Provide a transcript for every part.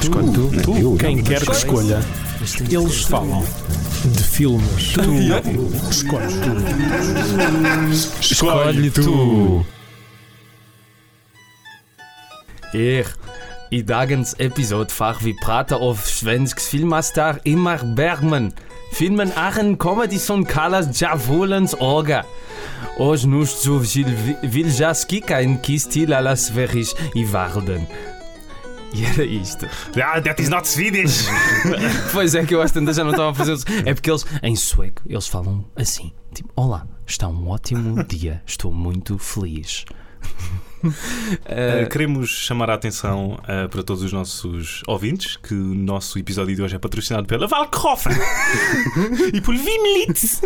Escolhe tu. Tu, Eu, quem eu. quer que escolha, eles falam de filmes. Tu escolhes tu. Escolhe tu. Er, i dagens episode far vi prater of svensk filmastar Imar Bergman. Filmen Aachen comedy som kallas Djavolens Orga. Os nus zu Viljaskika in Kistil alas veris i Varden. E era isto. Ah, that is not Swedish. Pois é que eu às tantas já não estava a fazer isso. É porque eles, em sueco, eles falam assim: tipo, Olá, está um ótimo dia, estou muito feliz. Uh, queremos chamar a atenção uh, para todos os nossos ouvintes que o nosso episódio de hoje é patrocinado pela Valkhofen e por Vimlitz.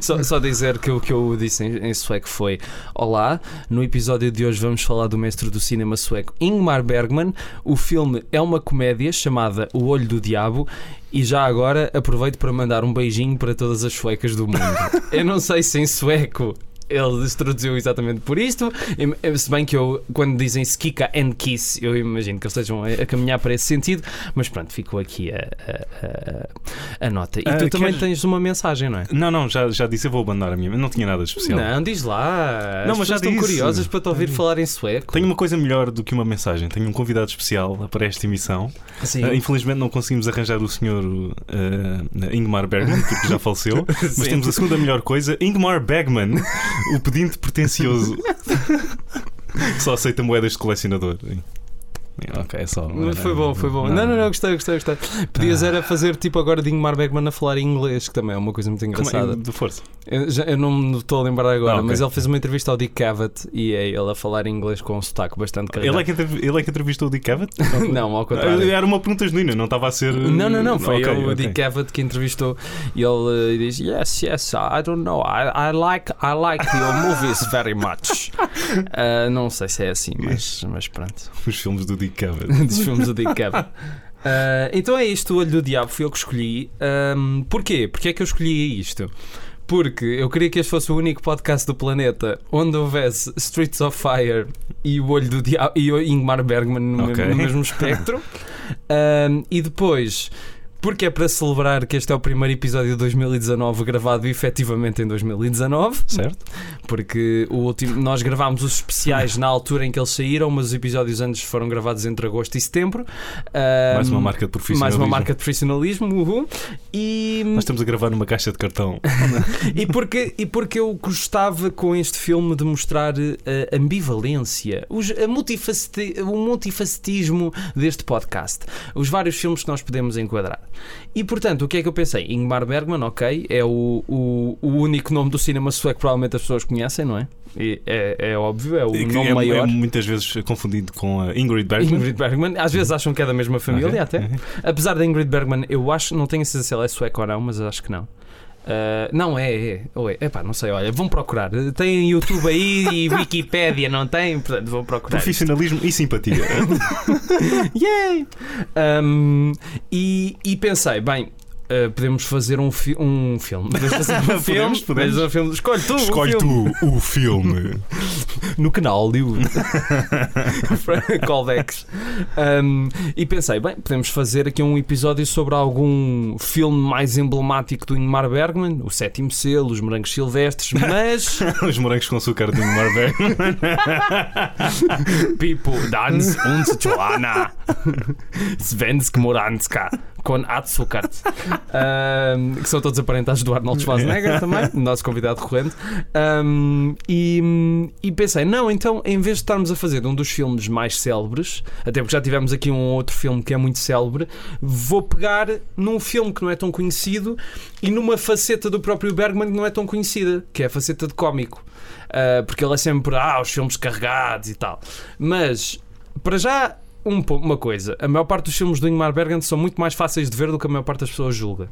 Só, só dizer que o que eu disse em, em sueco foi: Olá, no episódio de hoje vamos falar do mestre do cinema sueco Ingmar Bergman. O filme é uma comédia chamada O Olho do Diabo. E já agora aproveito para mandar um beijinho para todas as suecas do mundo. Eu não sei se em sueco ele se traduziu exatamente por isto. E, Se bem que eu, quando dizem Skika and Kiss, eu imagino que eles estejam a, a caminhar para esse sentido. Mas pronto, ficou aqui a, a- a- nota. E Ah, tu também tens uma mensagem, não é? Não, não, já, já disse, eu vou abandonar a minha, não tinha nada de especial. Não, diz lá. Não, As mas já estão disse. curiosas para te ouvir falar em sueco. Tenho uma coisa melhor do que uma mensagem. Tenho um convidado especial para esta emissão. Sim. Uh, infelizmente não conseguimos arranjar o senhor uh, Ingmar Bergman, porque já faleceu. Mas temos a segunda melhor coisa: Ingmar Bergman, o pedinte pretencioso que só aceita moedas de colecionador. Ok, só. Foi bom, foi bom. Não, não, não, gostei, gostei, gostei. Podias era fazer tipo agora de Ingmar Bergman a falar em inglês, que também é uma coisa muito Como é? engraçada. De força. Eu, já- eu não me estou a lembrar agora, Ah, ok. mas ele fez uma entrevista ao Dick Cavett e é ele a falar em inglês com um sotaque bastante Ele carregado. é, que ele é que entrevistou o Dick Cavett? Não, ao contrário. Era uma pergunta genuína, não estava a ser. Não, não, não, foi Ok, o ok. Dick Cavett que entrevistou e ele eh, diz: Yes, yes, I don't know, I, I like, I like your movies very much. Ah, não sei se é assim, mas, mas pronto. Os filmes do Dick Cavett. dos filmes do Dick Cavett. Ah, então é isto, o Olho do Diabo, fui eu que escolhi. Ahm, porquê? Porquê é que eu escolhi isto? Porque eu queria que este fosse o único podcast do planeta onde houvesse Streets of Fire e o Olho do Diabo e o Ingmar Bergman no, Ok. mesmo, no mesmo espectro. Ahm, e depois, porque é para celebrar que este é o primeiro episódio de 2019 gravado efetivamente em 2019 Certo? porque o último, nós gravámos os especiais na altura em que eles saíram, mas os episódios antes foram gravados entre agosto e setembro. Mais Ahm, uma marca de profissionalismo. mais uma marca de profissionalismo, uhul. E, Nós estamos a gravar numa caixa de cartão. e, porque, e porque eu gostava com este filme de mostrar a ambivalência, os, a multifaceti- o multifacetismo deste podcast, os vários filmes que nós podemos enquadrar. E portanto, o que é que eu pensei? Ingmar Bergman, ok, é o, o, o único nome do cinema sueco que provavelmente as pessoas conhecem, não é? E é, é óbvio, é o E nome é, maior. é muitas vezes confundido com a Ingrid Bergman. Ingrid Bergman, às vezes acham que é da mesma família Ok, até. Apesar da Ingrid Bergman, eu acho, não tenho certeza se ela é sueca ou não, mas acho que não. Ah, não, é, é. Ou é. Epá, não sei, olha, vão procurar. Tem YouTube aí e Wikipédia, não tem? Portanto, vão procurar. Profissionalismo e simpatia. Yay! Um, e, e pensei, bem. Ah, podemos fazer um, fi um filme. Podemos fazer um filme. Podemos, um filme. Escolhe tu. o Escolhe filme. tu o filme. no canal Hollywood. Callbacks. Um, e pensei, bem, podemos fazer aqui um episódio sobre algum filme mais emblemático do Ingmar Bergman, o Sétimo Selo, Os Morangos Silvestres, mas Os morangos com açúcar de Ingmar Bergman. Pipo, Dans und Joanna, Svensk Moranska, com Açúcar, Um, que são todos aparentados do Arnold Schwarzenegger também, nosso convidado recorrente. Um, e, e pensei, não, então em vez de estarmos a fazer um dos filmes mais célebres, até porque já tivemos aqui um outro filme que é muito célebre, vou pegar num filme que não é tão conhecido e numa faceta do próprio Bergman que não é tão conhecida, que é a faceta de cómico. Uh, porque ele é sempre, ah, os filmes carregados e tal. Mas, para já, um uma coisa: a maior parte dos filmes do Ingmar Bergman são muito mais fáceis de ver do que a maior parte das pessoas julga.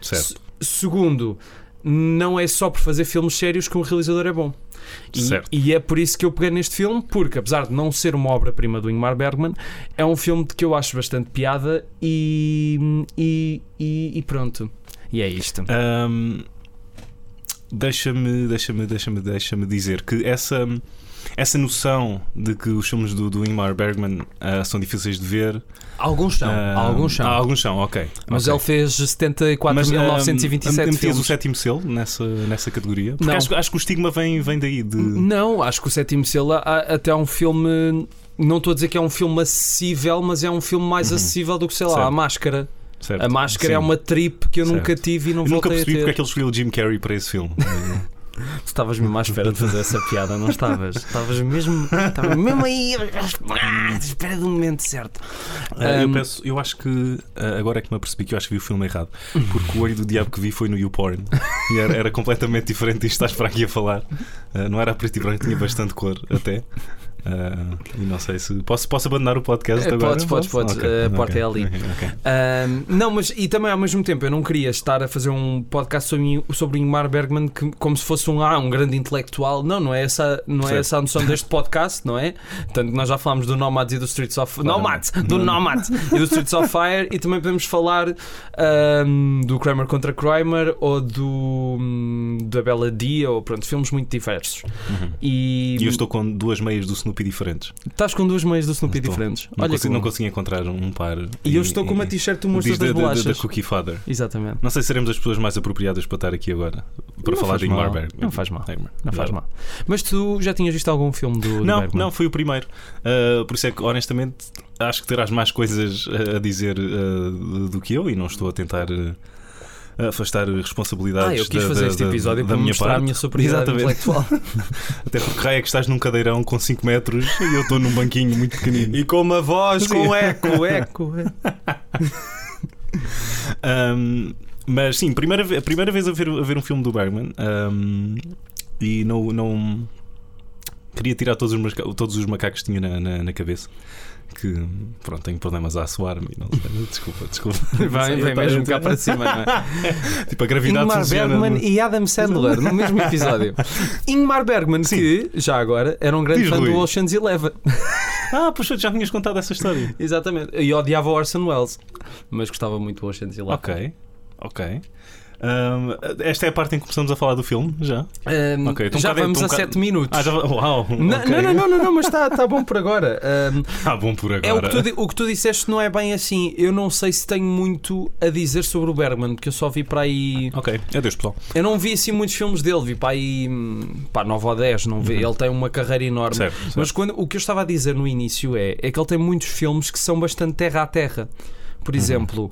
Certo. Segundo, não é só por fazer filmes sérios que um realizador é bom. E, Certo. e é por isso que eu peguei neste filme, porque apesar de não ser uma obra-prima do Ingmar Bergman, é um filme de que eu acho bastante piada e, e, e, pronto. E é isto. Ahm, deixa-me, deixa-me, deixa-me, deixa-me dizer que essa essa noção de que os filmes do, do Ingmar Bergman uh, são difíceis de ver. Alguns são, uh, alguns são. alguns são, ok. Mas okay. ele fez 74.927 Metias filmes. o sétimo selo nessa, nessa categoria? Porque Não. acho, acho que o estigma vem, vem daí. De... Não, acho que o sétimo selo há- até é um filme. Não estou a dizer que é um filme acessível, mas é um filme mais Uhum. acessível do que, sei lá, Certo. a máscara. Certo. A máscara Sim. é uma trip que eu Certo. nunca tive e não Eu nunca a percebi ter. porque é que ele escolheu o Jim Carrey para esse filme. Tu estavas mesmo à espera de fazer essa piada, não estavas? Estavas mesmo, estavas mesmo aí à espera do momento certo. Ah, eu, Um, peço, eu acho que ah, agora é que me apercebi que eu acho que vi o filme errado. Porque o olho do diabo que vi foi no YouPorn e era, era completamente diferente disto que estás para aqui a falar. Ah, não era a preto e branco, tinha bastante cor até. E não sei se. Posso, posso abandonar o podcast Eh, agora? podes, podes, podes. Ok, A porta ok, é ali. ok, ok. Ahm, não, mas e também ao mesmo tempo eu não queria estar a fazer um podcast sobre, sobre Ingmar Bergman que, como se fosse um, ah, um grande intelectual. Não, não é, essa, não é essa a noção deste podcast, não é? Tanto que nós já falámos do Nomads e do Streets of Claro. Nomads, do Nomads e do Streets of Fire e também podemos falar ahm, do Kramer contra Kramer ou do hum, da Bela Dia ou pronto, filmes muito diversos. Uhum. E, E eu estou com duas meias do Snoopy diferentes. estás com duas meias do Snoopy Estou. diferentes. Não, Olha consigo, não encontrar um par. E eu estou com uma t-shirt do da, das da, da, Bolachas. da Cookie Father. Exatamente. Não sei se seremos as pessoas mais apropriadas para estar aqui agora para Não falar de Ingmar. Bergman. Não faz mal. Não faz mal. Mas tu já tinhas visto algum filme do, do Não, Bergman? não, foi o primeiro. Uh, por isso é que, honestamente, acho que terás mais coisas a dizer uh, do que eu e não estou a tentar uh, afastar responsabilidades. Ah, eu quis da- fazer da- este episódio da para minha mostrar parte. a minha superioridade intelectual. Até porque raio é que estás num cadeirão com 5 metros e eu estou num banquinho muito pequenino. e com uma voz, com eco, eco. Um, mas sim, primeira, a primeira vez a ver, a ver um filme do Bergman um, e não, não queria tirar todos os, todos os macacos que tinha na, na, na cabeça. Que pronto, tenho problemas a assoar-me. Desculpa, desculpa. Vem, vem mesmo cá para cima, não é? Tipo, a gravidade Ingmar funciona. Bergman e Adam Sandler no mesmo episódio. Ingmar Bergman, que, já agora, era um grande Diz, fã Rui. do Ocean's Eleven. Ah, poxa, já tinhas contado essa história. Exatamente. E odiava o Orson Welles. Mas gostava muito do Ocean's Eleven. Ok, ok. Um, esta é a parte em que começamos a falar do filme, já? Ahm, Ok, então já cadê- vamos então a ca- 7 minutos. Ah, já. Uau! Não, ok. não, não, não, não, não, mas está tá bom por agora. Ah, bom por agora. É o que, tu, o que tu disseste não é bem assim. Eu não sei se tenho muito a dizer sobre o Bergman, porque eu só vi para aí. Ok, adeus pessoal. Eu não vi assim muitos filmes dele, vi para aí. hum, Pá, 9 ou 10, não vi. Uhum. Ele tem uma carreira enorme. Certo, certo. Mas quando, o que eu estava a dizer no início é, é que ele tem muitos filmes que são bastante terra a terra. Uhum. Por exemplo,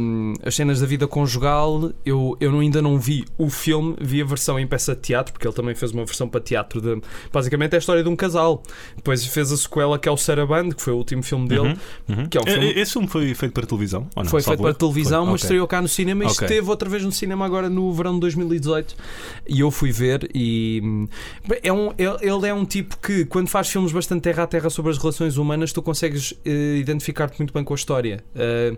hum, as cenas da vida conjugal, eu, eu ainda não vi o filme, vi a versão em peça de teatro, porque ele também fez uma versão para teatro de. Basicamente é a história de um casal. Depois fez a sequela que é o Saraband, que foi o último filme dele. Uhum, uhum. que é um filme- Esse filme foi feito para televisão? não? Foi feito para televisão, Foi, mas ok. estreou cá no cinema e Ok. esteve outra vez no cinema agora no verão de 2018. E eu fui ver e é um, ele ele é um tipo que quando faz filmes bastante terra a terra sobre as relações humanas, tu consegues eh, identificar-te muito bem com a história eh,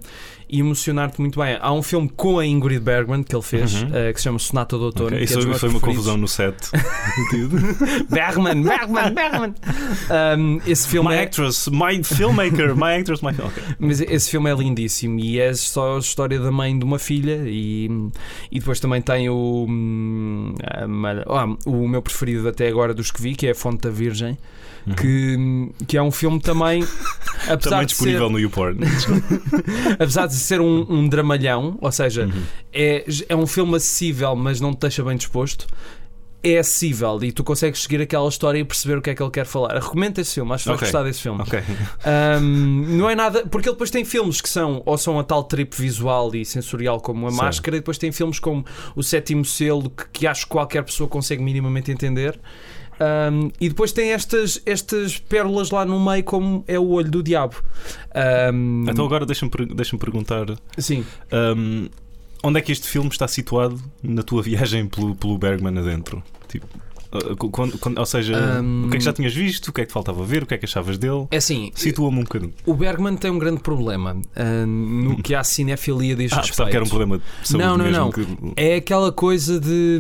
e emocionar-te muito bem. Há um filme com a Ingrid Bergman que ele fez, Uhum. eh, que se chama Sonata do Outono. Ok, que é Isso dos foi, uma confusão no set. Bergman, Bergman, Bergman. Um, esse filme my é, actress, my filmmaker, my actress, my. Ok. Mas esse filme é lindíssimo e é só a história da mãe de uma filha e, e depois também tem o hum, ah, o meu preferido até agora dos que vi, que é a Fonte da Virgem, que, que é um filme também apesar Também de ser, disponível no YouPorn. apesar de ser um, um dramalhão, ou seja, Uhum. é, é um filme acessível, mas não te deixa bem disposto. É acessível e tu consegues seguir aquela história e perceber o que é que ele quer falar. Recomendo esse filme, acho que vais Ok. gostar desse filme. Ok. Um, não é nada. Porque ele depois tem filmes que são ou são a tal trip visual e sensorial como a Certo. máscara, e depois tem filmes como o sétimo selo que, que acho que qualquer pessoa consegue minimamente entender. Um, e depois tem estas, estas pérolas lá no meio, como é o olho do diabo. Um, Então agora deixa-me deixa-me perguntar sim, hum, onde é que este filme está situado na tua viagem pelo, pelo Bergman adentro? Tipo, uh, quando- quando- ou seja, Hum. o que é que já tinhas visto? O que é que te faltava ver? O que é que achavas dele? é assim. Situa-me um bocadinho. O Bergman tem um grande problema um, no que a cinefilia diz Ah, respeito. que era um problema de saúde Não, não, não. que- É aquela coisa de.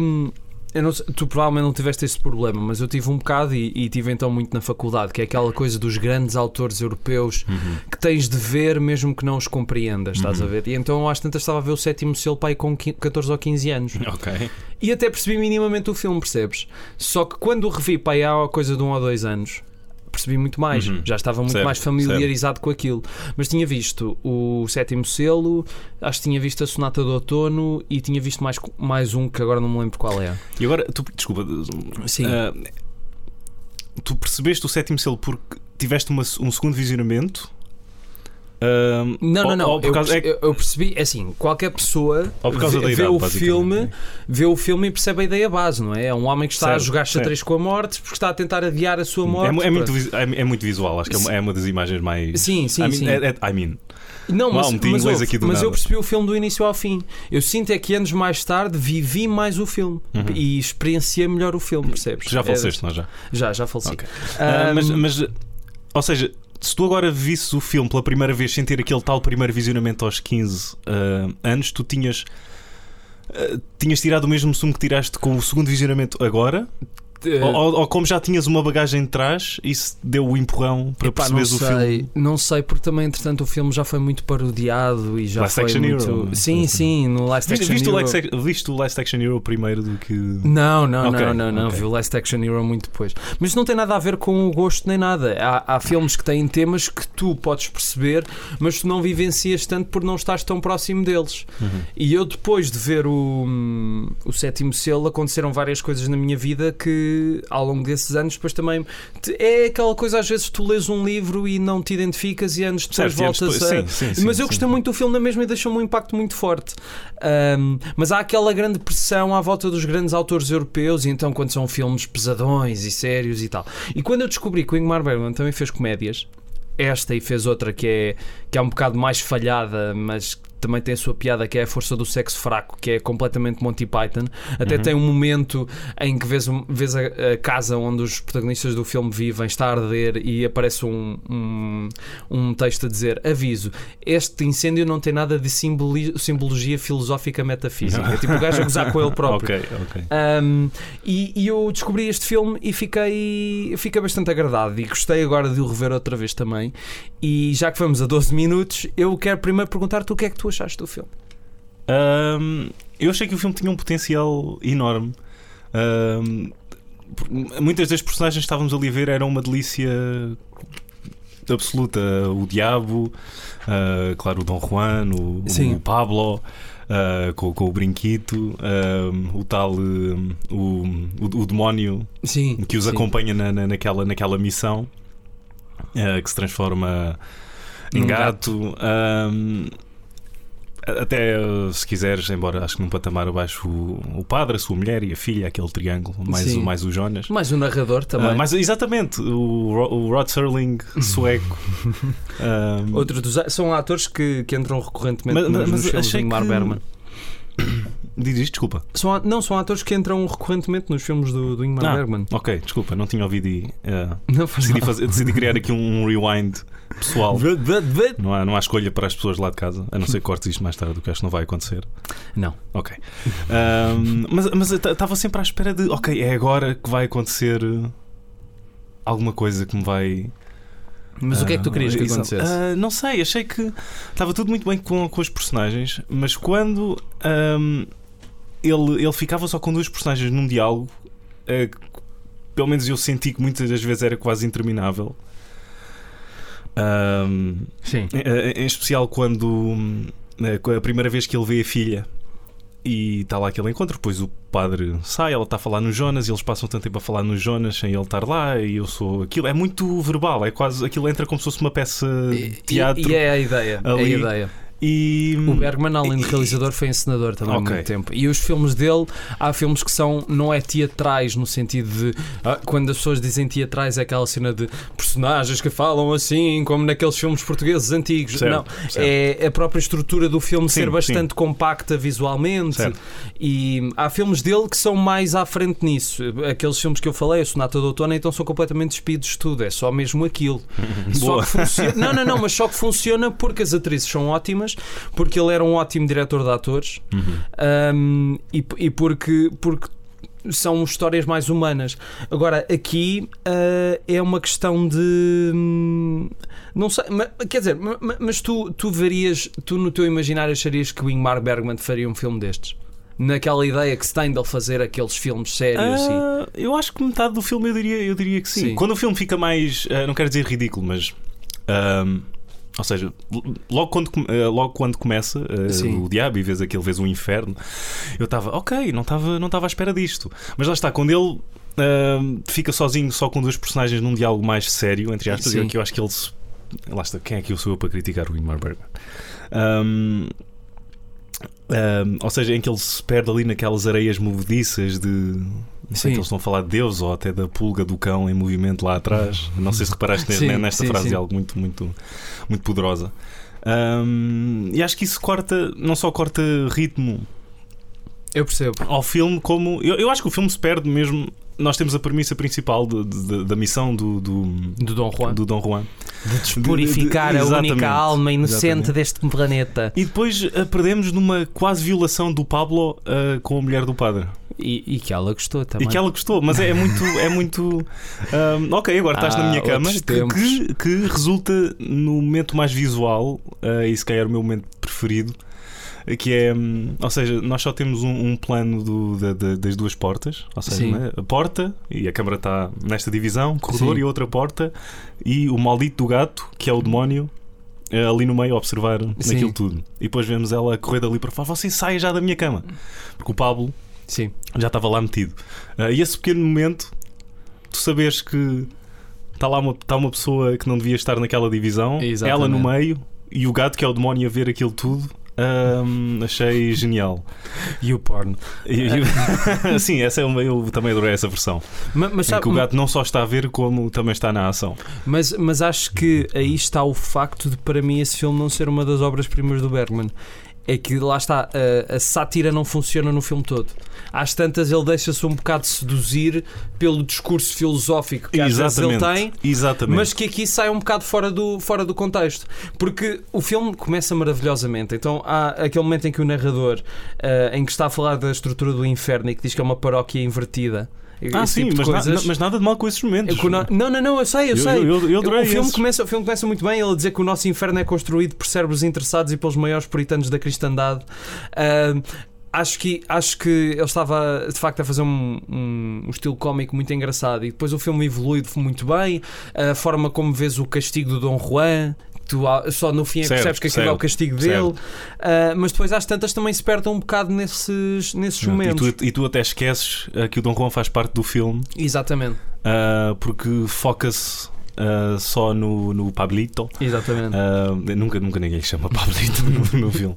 Não tu provavelmente não tiveste esse problema, mas eu tive um bocado e, e tive então muito na faculdade, que é aquela coisa dos grandes autores europeus Uhum. que tens de ver mesmo que não os compreendas, estás a ver? E então eu às tantas estava a ver o sétimo selo pai com 15 14 ou 15 anos. Ok. E até percebi minimamente o filme, percebes? Só que quando o revi pai há coisa de um ou dois anos, percebi muito mais. Uhum. Já estava muito Certo, mais familiarizado com aquilo. Mas tinha visto o sétimo selo, acho que tinha visto a Sonata do Outono e tinha visto mais, mais um que agora não me lembro qual é. E agora, tu, desculpa, Sim. ah, tu percebeste o sétimo selo porque tiveste uma- um segundo visionamento? Ah, Não, não, ou- não. ou por eu, causa- é- eu- eu percebi, é assim, qualquer pessoa vê, da vê idade, o filme, vê o filme e percebe a ideia base, não é? É um homem que está a Certo, jogar certo. xadrez com a morte porque está a tentar adiar a sua É, morte. mu- é muito, é, é muito visual, acho que é uma, é uma das imagens mais. Sim, sim, I mean, sim. é- é- I mean. Não, mas, Uau, mas, ouve, mas eu percebi o filme do início ao fim. Eu sinto é que anos mais tarde vivi mais o filme Uhum. e experienciei melhor o filme, percebes? Já É- faleceste, não é já? já, já faleci. Ok. Ah, Ahm, mas, mas, ou seja, se tu agora visses o filme pela primeira vez sem ter aquele tal primeiro visionamento aos 15 ah, anos, tu tinhas. ah, tinhas tirado o mesmo sumo que tiraste com o segundo visionamento agora? Eh, ou, ou- como já tinhas uma bagagem de trás, isso deu o empurrão para Epá, perceberes o filme? não sei, porque também, entretanto, o filme já foi muito parodiado e já Last foi Action muito... Hero, é? Sim, sim, no Last Viste, Action viste, o Hero. Last, Ac- viste o Last Action Hero primeiro do que. Não, não, Ok, não, não, não. ok. Vi o Last Action Hero muito depois. Mas não tem nada a ver com o gosto nem nada. Há, há filmes que têm temas que tu podes perceber, mas tu não vivencias tanto por não estás tão próximo deles. Uhum. E eu, depois de ver o, hum, o sétimo selo, aconteceram várias coisas na minha vida que, ao longo desses anos, depois também. te- É aquela coisa, às vezes, tu lês um livro e não te identificas e anos depois Certo, voltas a. sim, sim, sim, mas eu sim. gostei muito do filme na mesma e deixou-me um impacto muito forte. Ahm, mas há aquela grande pressão à volta dos grandes autores europeus, e então quando são filmes pesadões e sérios e tal. E quando eu descobri que o Ingmar Bergman também fez comédias, esta e fez outra que é, que é um bocado mais falhada, mas também tem a sua piada, que é a força do sexo fraco, que é completamente Monty Python. Até Uhum. tem um momento em que vês, vês a, a casa onde os protagonistas do filme vivem está a arder e aparece um, um, um texto a dizer: Aviso, este incêndio não tem nada de simboli- simbologia filosófica metafísica. É tipo o gajo a gozar com ele próprio. Ok, ok. Um, e, e eu descobri este filme e fiquei, fiquei bastante agradado e gostei agora de o rever outra vez também. E já que vamos a 12 minutos, eu quero primeiro perguntar-te o que é que tu achaste do filme. Ahm, eu achei que o filme tinha um potencial enorme. Por- muitas das personagens que estávamos ali a ver eram uma delícia absoluta. O Diabo, ah, claro, o Dom Juan, o, o Pablo. ah, com, com o brinquito, ahm, o tal ahm, o, o, o demónio Sim. que os sim. acompanha na, na- naquela, naquela missão que se transforma Num gato. Ahm, até se quiseres, embora acho que num patamar abaixo, o, o padre, a sua mulher e a filha, aquele triângulo, mais, Sim. o, mais o Jonas. Mais o narrador também. Ah, mas exatamente, o, o Rod Serling sueco. Ahm, Outro dos, são atores que, que entram recorrentemente Mas- nos, mas nos filmes de Ingmar que- Bergman. Diz isto, desculpa. São, a- não, são atores que entram recorrentemente nos filmes do, do Ingmar Ah, Bergman. Ok, desculpa, não tinha ouvido e eh, Não faz decidi, mal. fazer- decidi criar aqui um rewind pessoal. Não há, não há escolha para as pessoas lá de casa, a não ser que cortes isto mais tarde, o que acho que não vai acontecer. Não. Ok. Ahm, mas mas eu estava sempre à espera de, ok, é agora que vai acontecer eh, alguma coisa que me vai. Mas o que é que tu querias que Ah, acontecesse? ah, não sei, achei que estava tudo muito bem com, com os personagens, mas quando ahm, ele, ele ficava só com duas personagens num diálogo, eh, que pelo menos eu senti que muitas das vezes era quase interminável. Ahm, Sim. em, em especial quando hum, eh, a primeira vez que ele vê a filha e está lá aquele encontro, depois o padre sai, ela está a falar no Jonas e eles passam tanto tempo a falar no Jonas sem ele estar lá e eu sou aquilo. É muito verbal, é quase aquilo entra como se fosse uma peça de E, teatro. e é a ideia. É a ali. ideia. E, O Bergman, além de realizador, foi encenador também há Ok. muito tempo. E os filmes dele, há filmes que são, não é teatrais, no sentido de ah, quando as pessoas dizem teatrais, é aquela cena de personagens que falam assim, como naqueles filmes portugueses antigos. Certo, não, certo. é a própria estrutura do filme Sim, ser bastante compacta visualmente. Certo. E há filmes dele que são mais à frente nisso. Aqueles filmes que eu falei, a Sonata do Outono, então são completamente despidos de tudo, é só mesmo aquilo. Só funciona. Não, não, não, mas só que funciona porque as atrizes são ótimas, porque ele era um ótimo diretor de atores Uhum. um, e, e porque, porque são histórias mais humanas. Agora, aqui uh, é uma questão de. hum, Não sei, ma- quer dizer, ma- ma- mas tu, tu verias, tu no teu imaginário acharias que o Ingmar Bergman faria um filme destes? Naquela ideia que se tem dele fazer aqueles filmes sérios e. Ah, eu acho que metade do filme eu diria, eu diria que sim. Sim. Quando o filme fica mais. ah, não quero dizer ridículo, mas. ahm, ou seja, logo quando, ah, logo quando começa Sim. o diabo e vês aquele, vês o inferno, eu estava, ok, não estava não estava à espera disto. Mas lá está, quando ele ahm, fica sozinho só com dois personagens num diálogo mais sério, entre aspas, é que eu acho que ele se. Lá está, quem é que eu sou eu para criticar o Ingmar Bergman? Ahm, ahm, ou seja, em que ele se perde ali naquelas areias movediças de. Não sei Sim. que eles estão a falar de Deus ou até da pulga do cão em movimento lá atrás. Não sei se reparaste Sim, ne- nesta sim, frase sim. algo muito, muito, muito poderosa. Ahm, e acho que isso corta, não só corta ritmo Eu percebo. ao filme, como. Eu, eu acho que o filme se perde mesmo. Nós temos a premissa principal de- de- da missão do, do, Do Dom Juan. do Dom Juan. De purificar de- a exatamente. única alma inocente Exatamente. deste planeta. E depois ah, perdemos numa quase violação do Pablo ah, com a mulher do padre. E, e que ela gostou também. E que ela gostou, mas é, é muito. É muito ahm, ok, agora estás na Ah, minha cama. Que, que- resulta no momento mais visual, ah, e se calhar o meu momento preferido, que é. hum, Ou seja, nós só temos um, um plano do- da- da- das duas portas. Ou seja, né, a porta, e a câmara está nesta divisão, corredor Sim. e outra porta, e o maldito do gato, que é o demónio. eh, Ali no meio a observar Sim. naquilo tudo. E depois vemos ela a correr dali para fora. Você saia já da minha cama. Porque o Pablo Sim. já estava lá metido. Ah, e esse pequeno momento, tu sabes que está lá uma, está uma pessoa que não devia estar naquela divisão, Exatamente. ela no meio e o gato que é o demónio a ver aquilo tudo. Ahm, achei genial. E o porno. Sim, essa é uma, eu também adorei essa versão. Ma- Mas, Em sabe- que o gato não só está a ver, como também está na ação. mas, mas acho que aí está o facto de, para mim, esse filme não ser uma das obras-primas do Bergman. É que lá está, a, a sátira não funciona no filme todo. Às tantas, ele deixa-se um bocado seduzir pelo discurso filosófico que às vezes ele tem. Exatamente. Mas que aqui sai um bocado fora do, fora do contexto. Porque o filme começa maravilhosamente. Então há aquele momento em que o narrador, eh, em que está a falar da estrutura do inferno e que diz que é uma paróquia invertida. ah, sim, tipo mas, na- mas nada de mal com esses momentos. No- Não, não, não, eu sei, eu, Eu- sei. eu- eu o, filme começa, o filme começa muito bem, ele a dizer que o nosso inferno é construído por cérebros interessados e pelos maiores puritanos da cristandade. Ah, acho, que, acho que ele estava de facto a fazer um, um- um estilo cómico muito engraçado e depois o filme evolui muito bem. A forma como vês o castigo do Dom Juan. Tu só no fim é que Certo, percebes que aquilo é o castigo dele, Ah, mas depois às tantas também se perde um bocado nesses, nesses Pronto, e, momentos. tu, e tu até esqueces ah, que o Dom Juan faz parte do filme Exatamente, ah, porque foca-se ah, só no, no Pablito. exatamente. Ah, nunca, nunca ninguém chama Pablito no, no filme.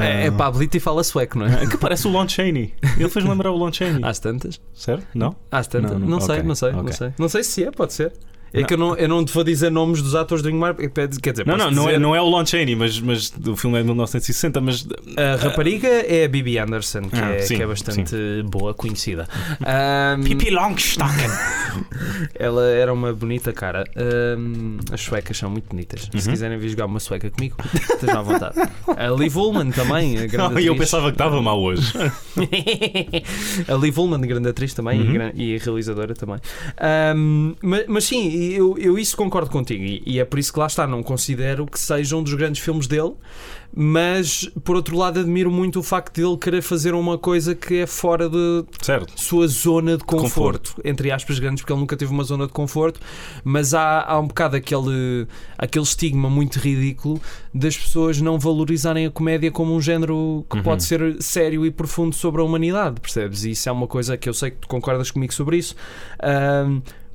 é, é ah. Pablito e fala sueco, não é? Que parece o Lon Chaney. Ele fez lembrar o Lon Chaney. Às tantas. Certo? Não? Às tantas. Não, Não, não, sei, ok, não sei, não ok. sei. Não sei se é, pode ser. É Não. que eu não, eu não te vou dizer nomes dos atores do Ingmar. Quer dizer, Não, não, não é, dizer- não é o Lon Chaney, mas, mas o filme é de 1960. Mas A rapariga é a Bibi Anderson, que, Ah, é, sim, que é bastante boa, conhecida. Ahm, Longstocking. ela era uma bonita cara. Ahm, as suecas são muito bonitas. Se Uhum. quiserem vir jogar uma sueca comigo, estejam à vontade. A Liv Ullman também, a grande eu atriz. pensava que estava mal hoje. a Liv Ullman, grande atriz também e Uhum. gran- e, realizadora também. Ahm, mas, mas sim, eu, eu isso concordo contigo e, e é por isso que lá está. Não considero que seja um dos grandes filmes dele, mas por outro lado, admiro muito o facto de ele querer fazer uma coisa que é fora de Certo. sua zona de conforto, entre aspas grandes, porque ele nunca teve uma zona de conforto, mas há, há um bocado aquele, aquele estigma muito ridículo das pessoas não valorizarem a comédia como um género que Uhum. pode ser sério e profundo sobre a humanidade, percebes? E isso é uma coisa que eu sei que tu concordas comigo sobre isso.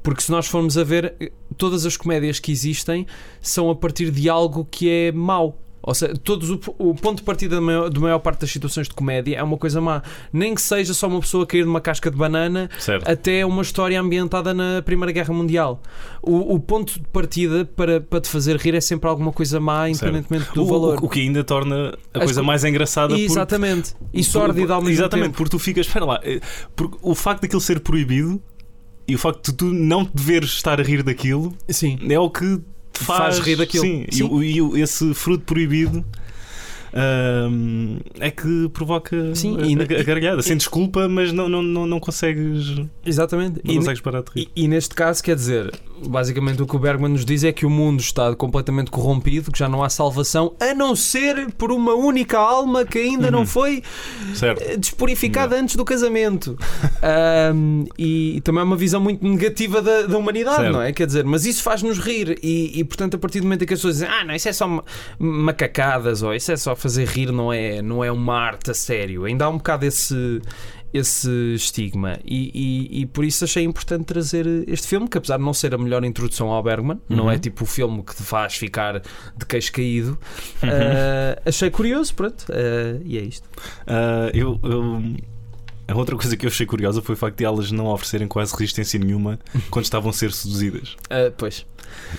Porque se nós formos a ver, todas as comédias que existem são a partir de algo que é mau. Ou seja, todos o, o ponto de partida da maior, da maior parte das situações de comédia é uma coisa má. Nem que seja só uma pessoa cair numa casca de banana Certo. até uma história ambientada na Primeira Guerra Mundial. O, o ponto de partida para, para te fazer rir é sempre alguma coisa má, independentemente do o, valor. o- que ainda torna a As coisa co- mais engraçada Exatamente. E sórdida ao mesmo Exatamente, tempo. porque tu ficas, espera lá, eh, porque o facto daquilo ser proibido e o facto de tu não deveres estar a rir daquilo Sim. é o que te faz, Faz rir daquilo. Sim, E, Sim. e o- esse fruto proibido é que provoca Sim, a, e- a, gargalhada. Sentes culpa, mas não, não, não, não consegues, não Exatamente. E, consegues parar de rir. e- e neste caso, quer dizer, basicamente o que o Bergman nos diz é que o mundo está completamente corrompido, que já não há salvação, a não ser por uma única alma que ainda não Uhum. foi Certo? eh, despurificada antes do casamento. Ahm, e, também é uma visão muito negativa da, da humanidade, Certo. não é? Quer dizer, mas isso faz-nos rir. E, e, portanto, a partir do momento em que as pessoas dizem, ah, não, isso é só ma- macacadas, ou isso é só fazer rir, não é, não é uma arte a sério. Ainda há um bocado esse. Esse estigma, e, e- e por isso achei importante trazer este filme. Que apesar de não ser a melhor introdução ao Bergman, não Uhum. é tipo o filme que te faz ficar de queixo caído, Uhum. ah, achei curioso. Pronto, ah, e é isto. Ah, eu, eu- A outra coisa que eu achei curiosa foi o facto de elas não oferecerem quase resistência nenhuma quando estavam a ser seduzidas. Ah, pois.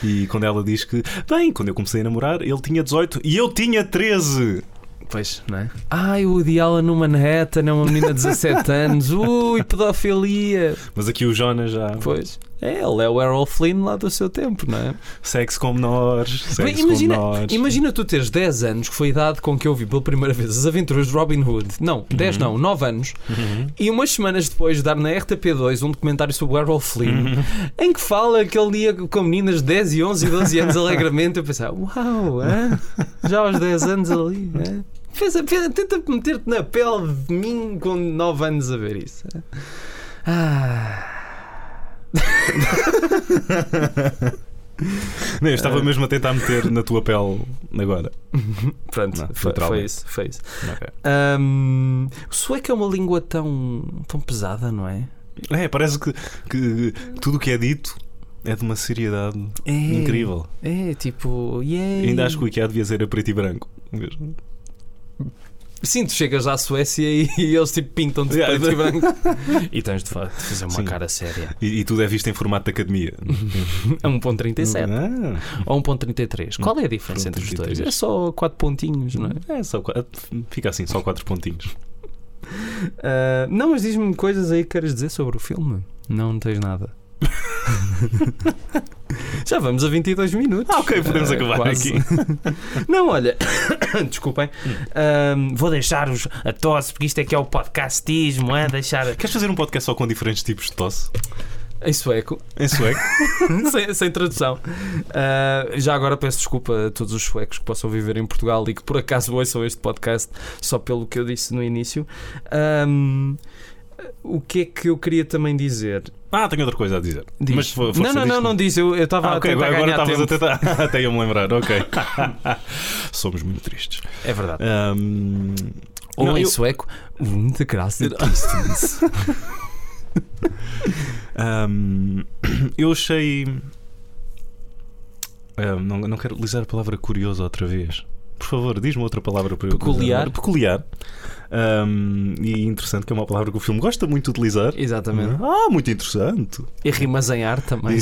E quando ela diz que, bem, quando eu comecei a namorar, ele tinha 18 e eu tinha 13. Pois, não é? Ai, o Allen no Manhattan é uma menina de 17 anos. Ui, pedofilia. Mas aqui o Jonas já. Pois. É, ele é o Errol Flynn lá do seu tempo, não é? Sexo com menores. Sexo Bem, imagina, com menores. imagina tu teres 10 anos, que foi a idade com que eu vi pela primeira vez as aventuras de Robin Hood. Não, 10 não, 9 anos. Uhum. E umas semanas depois dar na RTP2 um documentário sobre o Errol Flynn Uhum. em que fala que ele ia com meninas de 10 e 11 e 12 anos alegremente. Eu pensava, uau, hã? já aos 10 anos ali. hã? Pensa, pensa, tenta meter-te na pele de mim com 9 anos a ver isso. hã? Ah. Não, eu estava mesmo a tentar meter na tua pele agora. Pronto, Não, foi, foi literalmente. isso, foi isso. Ahm, o sueco é uma língua tão, tão pesada, não é? É, parece que, que tudo o que é dito é de uma seriedade É, incrível. É, tipo, yeah. Ainda acho que o IKEA devia ser a preto e branco. mesmo. Sim, tu chegas à Suécia e, e eles tipo pintam-te de Yeah. preto e branco. e tens de fa- de fazer uma Sim. cara séria. E, e tudo é visto em formato de academia. A 1.37 Ah, ou 1.33. Qual é a diferença entre os dois? 1.33. É só 4 pontinhos, não é? é só, fica assim, só quatro pontinhos. Ah, não, mas diz-me coisas aí que queres dizer sobre o filme. Não, não tens nada. Já vamos a 22 minutos. Ah, ok, podemos Ah, acabar quase. aqui. Não, olha, desculpem, Ahm, vou deixar-vos a tosse, porque isto é que é o podcastismo, é deixar Queres fazer um podcast só com diferentes tipos de tosse? em sueco, Em sueco? sem, sem tradução. Ah, já agora peço desculpa a todos os suecos que possam viver em Portugal e que por acaso ouçam este podcast só pelo que eu disse no início. Ahm, o que é que eu queria também dizer? Ah, tenho outra coisa a dizer. Diz. Mas for- não, força não, não, disto. não disse. Eu estava Ah, ok, a tentar agora estavas a tentar. Até eu me lembrar, ok. Somos muito tristes. É verdade. Ahm, Ou não, em eu- sueco, muita graça ahm, eu achei. ahm, não, não quero utilizar a palavra curioso outra vez. Por favor, diz-me outra palavra para Peculiar. Peculiar. Ahm, e interessante, que é uma palavra que o filme gosta muito de utilizar. Exatamente. Ah, muito interessante. E rimas em ar também.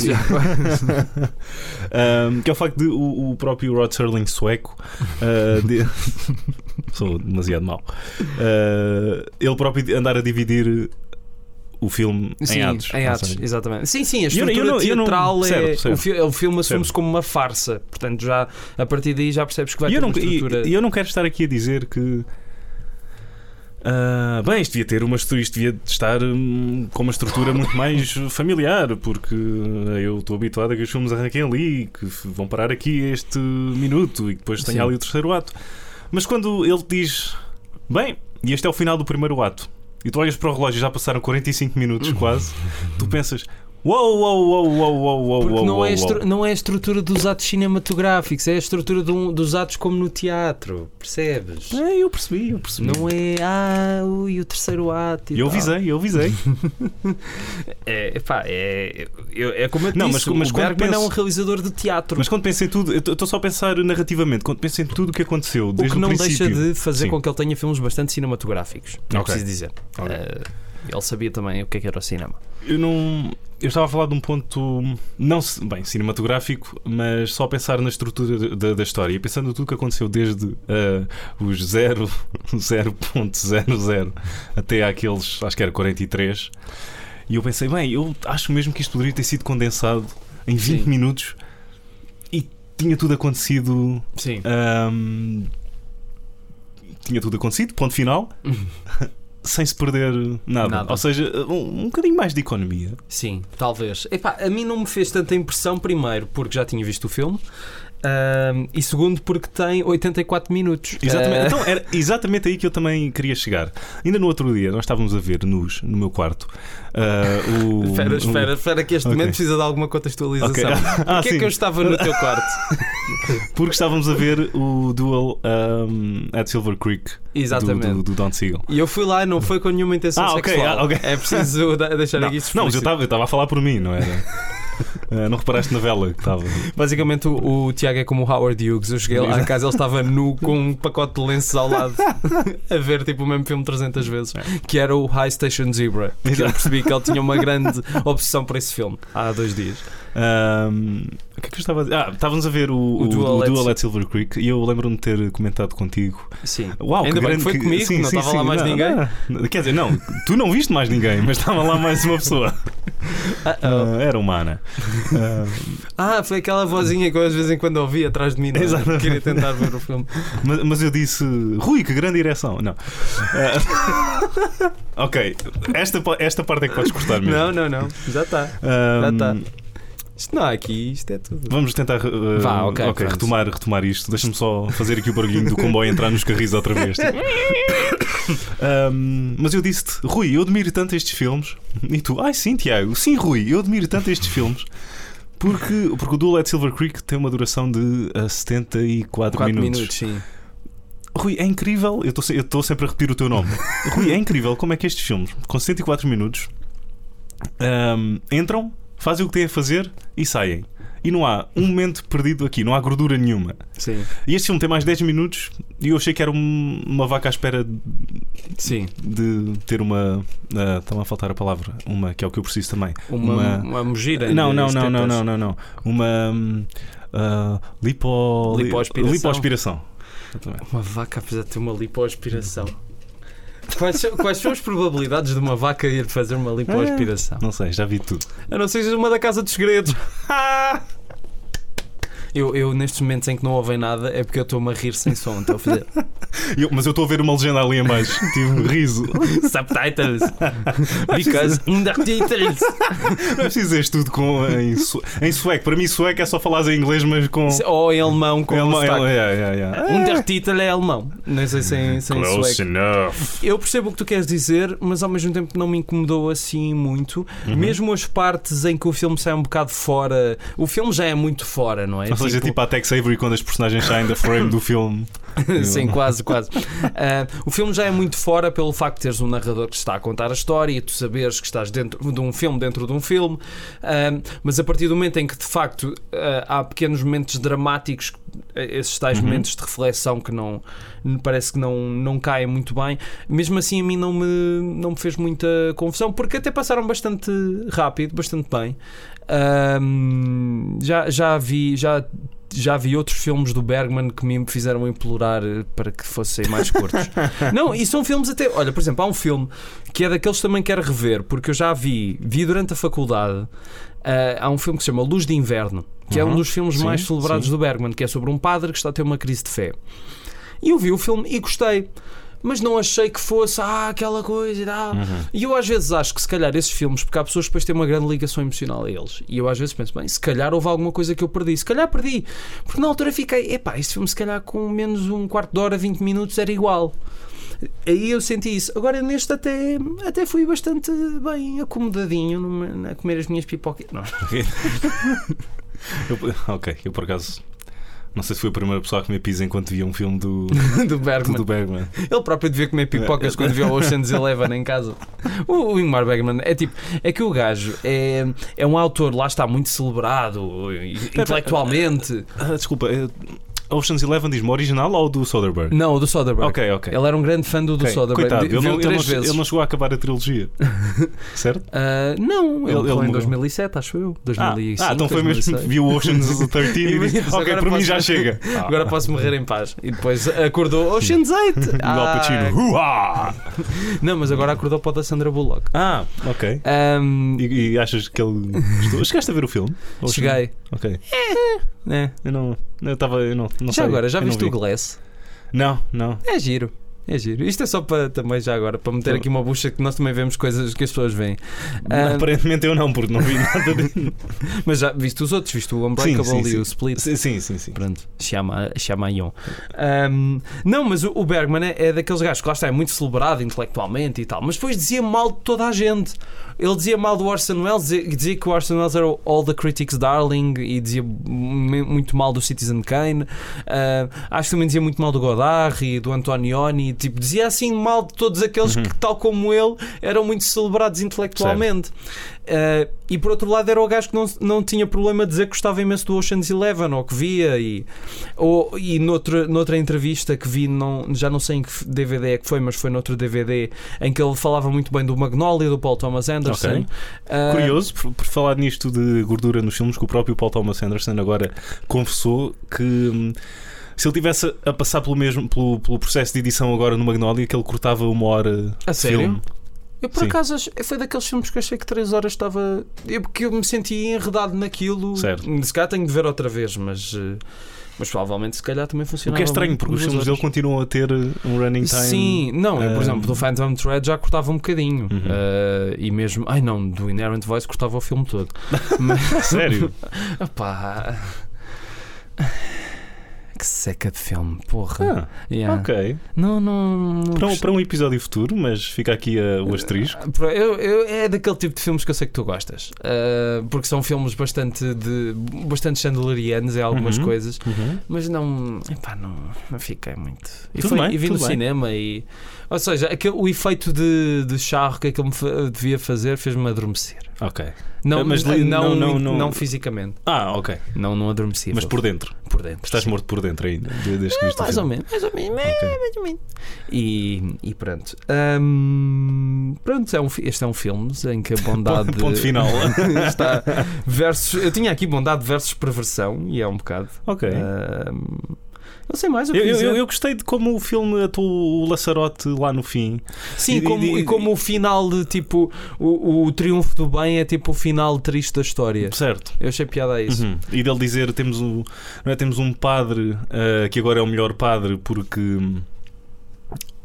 Um, que é o facto de o, o próprio Rod Serling sueco uh, de- sou demasiado mau Uh, ele próprio andar a dividir o filme Sim, em atos. em atos, exatamente. Sim, sim, a Eu- eu estrutura não- eu não- teatral é. certo, certo. O, fi- o filme assume-se Certo. como uma farsa. Portanto, já a partir daí já percebes que vai E ter eu, não, uma estrutura. e eu não quero estar aqui a dizer que ah, bem, isto devia ter uma estrutura, isto devia estar hum, com uma estrutura muito mais familiar, porque eu estou habituado a que os filmes arranquem ali, que vão parar aqui este minuto e depois tenha ali o terceiro ato. Mas quando ele diz, bem, e este é o final do primeiro ato, e tu olhas para o relógio e já passaram 45 minutos quase, tu pensas, uou, uou, uou, uou, uou, uou, Porque uou, não, é a uou, estru- uou." não é a estrutura dos atos cinematográficos, é a estrutura de um- dos atos como no teatro, percebes? É, eu percebi, eu percebi. Não é, ah, ui, o terceiro ato. E Eu tal. visei, eu visei. É, epá, é, eu- é como eu te Não, disse, mas- mas o quando Bergman é penso- um realizador de teatro. Mas quando penso em tudo, eu estou só a pensar narrativamente, quando penso em tudo o que aconteceu, o desde que não princípio. deixa de fazer Sim. com que ele tenha filmes bastante cinematográficos. É Ok. preciso dizer. Ok. Eh, ele sabia também o que é que era o cinema. Eu não. Eu estava a falar de um ponto, não bem, cinematográfico, mas só a pensar na estrutura da, da história e pensando tudo o que aconteceu desde ah, os 0, 0.00 até àqueles, acho que era 43. E eu pensei, bem, eu acho mesmo que isto poderia ter sido condensado em 20 Sim. minutos e tinha tudo acontecido Sim. ahm, tinha tudo acontecido, ponto final, sem se perder nada. Nada. Ou seja, um, um bocadinho mais de economia. Sim, talvez. Epá, a mim não me fez tanta impressão, primeiro, porque já tinha visto o filme. Ahm, e segundo, porque tem 84 minutos. Exatamente. Ah, Então era exatamente aí que eu também queria chegar. Ainda no outro dia, nós estávamos a ver nos, no meu quarto. ah, o, Espera, espera, espera, que este Ok. momento precisa de alguma contextualização. Ok. Porquê Ah, é que eu estava no teu quarto? Porque estávamos a ver o duel um, at Silver Creek do, Exatamente. do, do Don Siegel. E eu fui lá e não foi com nenhuma intenção Ah, sexual. ah, ok. É preciso deixar Não, aqui isso não, mas eu explícito. estava eu estava a falar por mim, não era? Ah, não reparaste na vela que estava. Basicamente, o, o Tiago é como o Howard Hughes. Eu cheguei lá à casa, ele estava nu com um pacote de lenços ao lado, a ver tipo o mesmo filme 300 vezes, que era o High Station Zebra. Que eu percebi que ele tinha uma grande obsessão por esse filme há dois dias. Um, o que é que eu estava a dizer? Ah, estávamos a ver o, o, O o at- at Silver Creek e eu lembro-me de ter comentado contigo. Sim. Uau, Ainda que bem grande que foi comigo, sim, não sim, estava sim, lá mais não, ninguém. não. Quer dizer, não, tu não viste mais ninguém, mas estava lá mais uma pessoa. Uh-oh. Ah, era humana. Ah, Ah, foi aquela vozinha que eu às vezes em quando ouvi atrás de mim, não é? Exatamente. queria tentar ver o filme. mas, mas eu disse, Rui, que grande direção. Não. Ah, ok, esta, esta parte é que podes cortar mesmo. Não, não, não. Já está. Já tá. Isto não há aqui, isto é tudo. Vamos tentar uh, Vá, ok, pronto. retomar, retomar isto. Deixa-me só fazer aqui o barulhinho do comboio entrar nos carris outra vez. Um, mas eu disse-te, Rui, eu admiro tanto estes filmes. E tu, ai sim, Tiago, sim, Rui, eu admiro tanto estes filmes. Porque, porque o Duel at Silver Creek tem uma duração de uh, 74 4 minutos. minutos, sim. Rui, é incrível. Eu estou se- eu estou sempre a repetir o teu nome. Rui, é incrível como é que estes filmes, com 104 minutos, um, entram, fazem o que têm a fazer e saem. E não há um momento perdido aqui, não há gordura nenhuma. Sim. E este filme tem mais 10 minutos e eu achei que era um- uma vaca à espera de, Sim. de ter uma. ah, Está-me a faltar a palavra. Uma que é o que eu preciso também. Uma, Uma- uma mogira. Não, de não, não, não, 70s. não, não, não. Uma. ah, lipo... li- Lipoaspiração. lipoaspiração. Uma vaca apesar de ter uma lipoaspiração. Quais são, quais são as probabilidades de uma vaca ir fazer uma lipoaspiração? Não sei, já vi tudo. A não ser uma da Casa dos Segredos. Eu, eu, nestes momentos em que não ouvem nada, é porque eu estou-me a rir sem som. Estou a fazer Eu- mas eu estou a ver uma legenda ali em baixo. Tive um riso. subtitles. Because undertitles. Não é preciso dizer tudo com, em, em sueco. Para mim, sueco é só falar em inglês, mas com. Ou em alemão com É o uma- é- sotaque. é- é- é- Undertitle é alemão. Não sei sem, sem Close sueco. enough. Eu percebo o que tu queres dizer, mas ao mesmo tempo não me incomodou assim muito. Uhum. Mesmo as partes em que o filme sai um bocado fora. O filme já é muito fora, não é? Ou seja, tipo a Tex Avery quando as personagens saem da frame do filme. Sim, quase, quase. Ah, o filme já é muito fora pelo facto de teres um narrador que está a contar a história e tu saberes que estás dentro de um filme dentro de um filme, Ah, mas a partir do momento em que de facto ah, há pequenos momentos dramáticos, esses tais Uhum. momentos de reflexão que não parece que não, não caem muito bem, mesmo assim a mim não me, não me fez muita confusão, porque até passaram bastante rápido, bastante bem. Ah, já, já vi, já já vi outros filmes do Bergman que me fizeram implorar para que fossem mais curtos. Não, e são filmes até. Olha, por exemplo, há um filme que é daqueles que também quero rever, porque eu já vi, vi durante a faculdade. eh, há um filme que se chama Luz de Inverno, que é um Uhum. dos filmes Sim, mais celebrados sim. do Bergman, que é sobre um padre que está a ter uma crise de fé. E eu vi o filme e gostei. Mas não achei que fosse ah, aquela coisa e tal. Uhum. E eu às vezes acho que se calhar esses filmes, porque há pessoas que depois têm uma grande ligação emocional a eles. E eu às vezes penso, bem, se calhar houve alguma coisa que eu perdi. Se calhar perdi. Porque na altura fiquei, epá, este filme se calhar com menos um quarto de hora, 20 minutos era igual. Aí eu senti isso. Agora neste até, até fui bastante bem acomodadinho numa- a comer as minhas pipocas. Não. Eu- ok, eu por acaso. Não sei se fui a primeira pessoa a comer pizza enquanto via um filme do, do Bergman. do Bergman. Ele próprio devia comer pipocas quando viu o Ocean's Eleven em casa. O, o Ingmar Bergman é tipo, é que o gajo é, é um autor, lá está, muito celebrado intelectualmente. Ah, desculpa, é- Ocean's Eleven diz-me original ou do Soderbergh? Não, o do Soderbergh. Ok, ok. Ele era um grande fã do, do Soderbergh. Coitado, ele Viu não, ele, não, vezes. ele não chegou a acabar a trilogia. certo? Ah, não, ele, Ele- ele em morreu. 2007, acho eu. Ah, 2005, ah, então foi mesmo 2006. viu o Ocean's 13 e disse: Ok, para mim já chega. Agora posso morrer em paz. E depois acordou Ocean's 8. Do Al! Não, mas agora acordou para o da Sandra Bullock. Ah, ok. Ahm, E, e achas que ele gostou? Chegaste a ver o filme? Cheguei. Ok. É. Eu não. Eu estava. Eu não, não Já sei. agora, já viste vi. o Glass? Não, não. É giro. É giro. Isto é só para também já agora, para meter aqui uma bucha que nós também vemos coisas que as pessoas veem. Ah, Aparentemente eu não, porque não vi nada de... mas já viste os outros, viste o Unbreakable Sim, sim, e o Split. Sim, sim, sim. sim. Pronto, chama, chama Ion. Ahm, não, mas o, Bergman é, é daqueles gajos que lá está, é muito celebrado intelectualmente e tal, mas depois dizia mal de toda a gente. Ele dizia mal do Orson Welles, dizia, dizia que o Orson Welles era o All the Critics Darling e dizia mu- muito mal do Citizen Kane. Ah, acho que também dizia muito mal do Godard e do Antonioni. Tipo, dizia assim mal de todos aqueles Uhum. que, tal como ele, eram muito celebrados intelectualmente. Uh, e por outro lado era o gajo que não, não tinha problema de dizer que gostava imenso do Ocean's Eleven ou que via e, ou, e noutra, noutra entrevista que vi não, já não sei em que DVD é que foi mas foi noutro DVD em que ele falava muito bem do Magnolia do Paul Thomas Anderson Ok. Uh, Curioso, por, por falar nisto de gordura nos filmes, que o próprio Paul Thomas Anderson agora confessou que hum, se ele tivesse a passar pelo mesmo pelo, pelo processo de edição agora no Magnolia, que ele cortava uma hora A de sério? filme. eu por Sim. acaso foi daqueles filmes que achei que 3 horas estava eu, porque eu me sentia enredado naquilo Certo. se calhar tenho de ver outra vez mas, uh, mas provavelmente se calhar também O funcionava que é estranho, porque os filmes dele continuam a ter um running time. Sim, não, eu, por Ah. exemplo, do Phantom Thread já cortava um bocadinho. Uhum. Ah, e mesmo. Ai não, do Inherent Voice cortava o filme todo. Mas. Sério? Opá. Que seca de filme, porra. Ah, Yeah. ok. Não, não. não Para um, para um episódio futuro, mas fica aqui ah, o asterisco. Pro- Eu, eu- é daquele tipo de filmes que eu sei que tu gostas. Ah, porque são filmes bastante de bastante chandelerianos em algumas Uhum. coisas. Uhum. Mas não, epá, não, não fiquei muito. E, Tudo foi, bem, e vi no bem. cinema e. Ou seja, aquele, o efeito de, de charro que aquele me devia fazer fez-me adormecer. Ok. Não, Mas não, não, não- não- não fisicamente. Ah, ok. Não, não adormeci. Mas por dentro. por dentro. Estás sim. morto por dentro ainda, de- desde que viste Mais ou menos, mais ou menos, mais ou menos. E, e pronto. Hum, pronto, é um, este é um filme em que a bondade. Ponto final. está versus. Eu tinha aqui bondade versus perversão, e é um bocado. Ok. Hum, não sei mais o que Eu, eu, eu- gostei de como o filme atuou o Laçarote lá no fim. Sim, E- como, e- e como o final de tipo o, o triunfo do bem é tipo o final triste da história. Certo. Eu achei piada a isso. Uhum. E dele dizer temos um, não é, temos um padre ah, que agora é o melhor padre porque.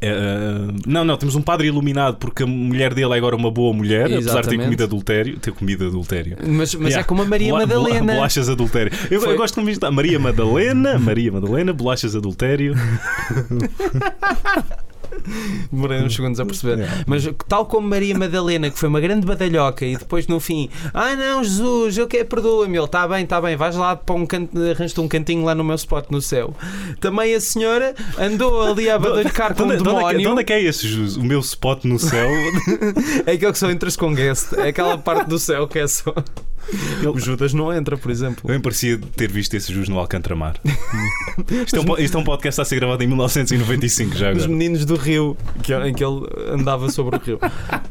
Ah, não, não, temos um padre iluminado porque a mulher dele é agora uma boa mulher, apesar de ter Exatamente. comido adultério. Ter comido adultério. Mas, mas Yeah. é como a Maria Bola- bola- Madalena. Bolachas adultério. Eu, Foi- eu gosto como isto. Maria Madalena, Maria Madalena, bolachas adultério. Demorei uns segundos a perceber. Mas tal como Maria Madalena, que foi uma grande badalhoca, e depois no fim, ai não, Jesus, eu quero, perdoa-me. Ele, está bem, está bem, vais lá para um canto, arranjas-te um cantinho lá no meu spot no céu. Também a senhora andou ali a badalhocar com um onde, de onde é que, demónio. é que é esse jus? O meu spot no céu. É aquele que só entras com guest. É aquela parte do céu que é só. Ele- O Judas não entra, por exemplo. Bem parecia ter visto esse jus no Alcantramar. isto, é um, isto é um podcast a ser gravado em 1995 já Dos agora. meninos do Rio, que, em que ele andava sobre o Rio.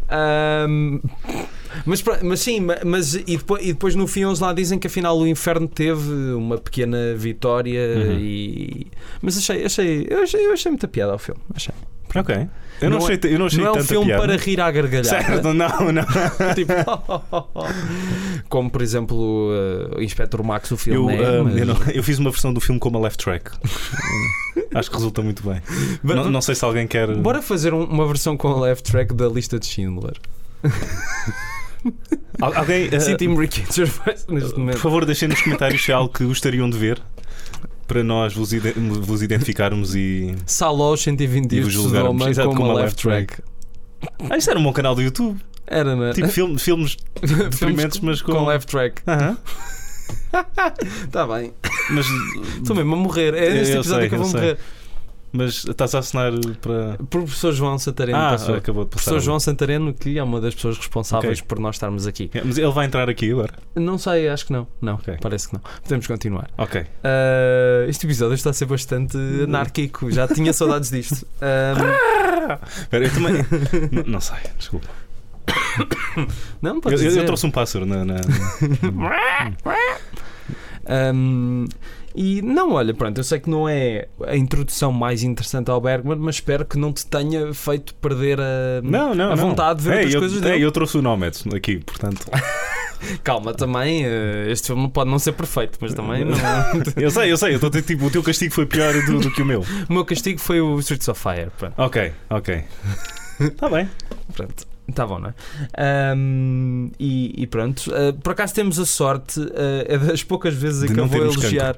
Ahm, mas, mas sim, ma- mas e depois, e depois no fim eles lá dizem que afinal o inferno teve uma pequena vitória Uhum. e. Mas achei, achei, eu achei, eu achei muita piada ao filme. Achei. Ok. Eu não, Não achei, eu não achei Não é um filme piada. para rir à gargalhada. Certo, não, não. Tipo, como por exemplo uh, o Inspector Max, o Eu, filme é. ah, mas- eu, não- eu fiz uma versão do filme com uma left track. Acho que resulta muito bem. Não, não sei se alguém quer. Bora fazer um- uma versão com a left track da lista de Schindler. Al- Alguém. Senti-me Ricky Gervais neste por momento. favor, deixem nos comentários se há algo que gostariam de ver para nós vos, ide- vos identificarmos e. Saló aos 120 E dias de. Sodoma Exato, com uma left track. Ah, isso era um bom canal do YouTube. Era, não é? Tipo filme- filmes deprimentes, mas com. com left track. Aham. Está bem. Mas, Estou mesmo a morrer. É neste Eu episódio sei, que eu eu vou sei. Mas estás a assinar para. Por professor João Santareno Ah, passou. acabou de passar. Professor João Santareno, que é uma das pessoas responsáveis Ok. por nós estarmos aqui. É, Mas ele vai entrar aqui agora. Não sei, acho que não. Não, Ok. parece que não. Podemos continuar. Ok. Ah, este episódio está a ser bastante anárquico. Já tinha saudades disto. Espera, eu também. não, não sei, desculpa. não, Eu, pode eu- eu trouxe um pássaro na. na- Um, e não, olha, pronto, eu sei que não é a introdução mais interessante ao Bergman, mas espero que não te tenha feito perder a, Não, não. a vontade de ver outras eu, coisas é, dele. eu trouxe o Nomads aqui, portanto. Calma, também. eh, Este filme pode não ser perfeito, mas também não. Eu sei, eu sei, eu ter, tipo, o teu castigo foi pior do, do que o meu. O meu castigo foi o Streets of Fire. Pronto. Ok, ok. Está bem. Pronto. Tá bom, não é? Ahm, e, e pronto, Ah, por acaso temos a sorte, ah, é das poucas vezes que eu vou elogiar.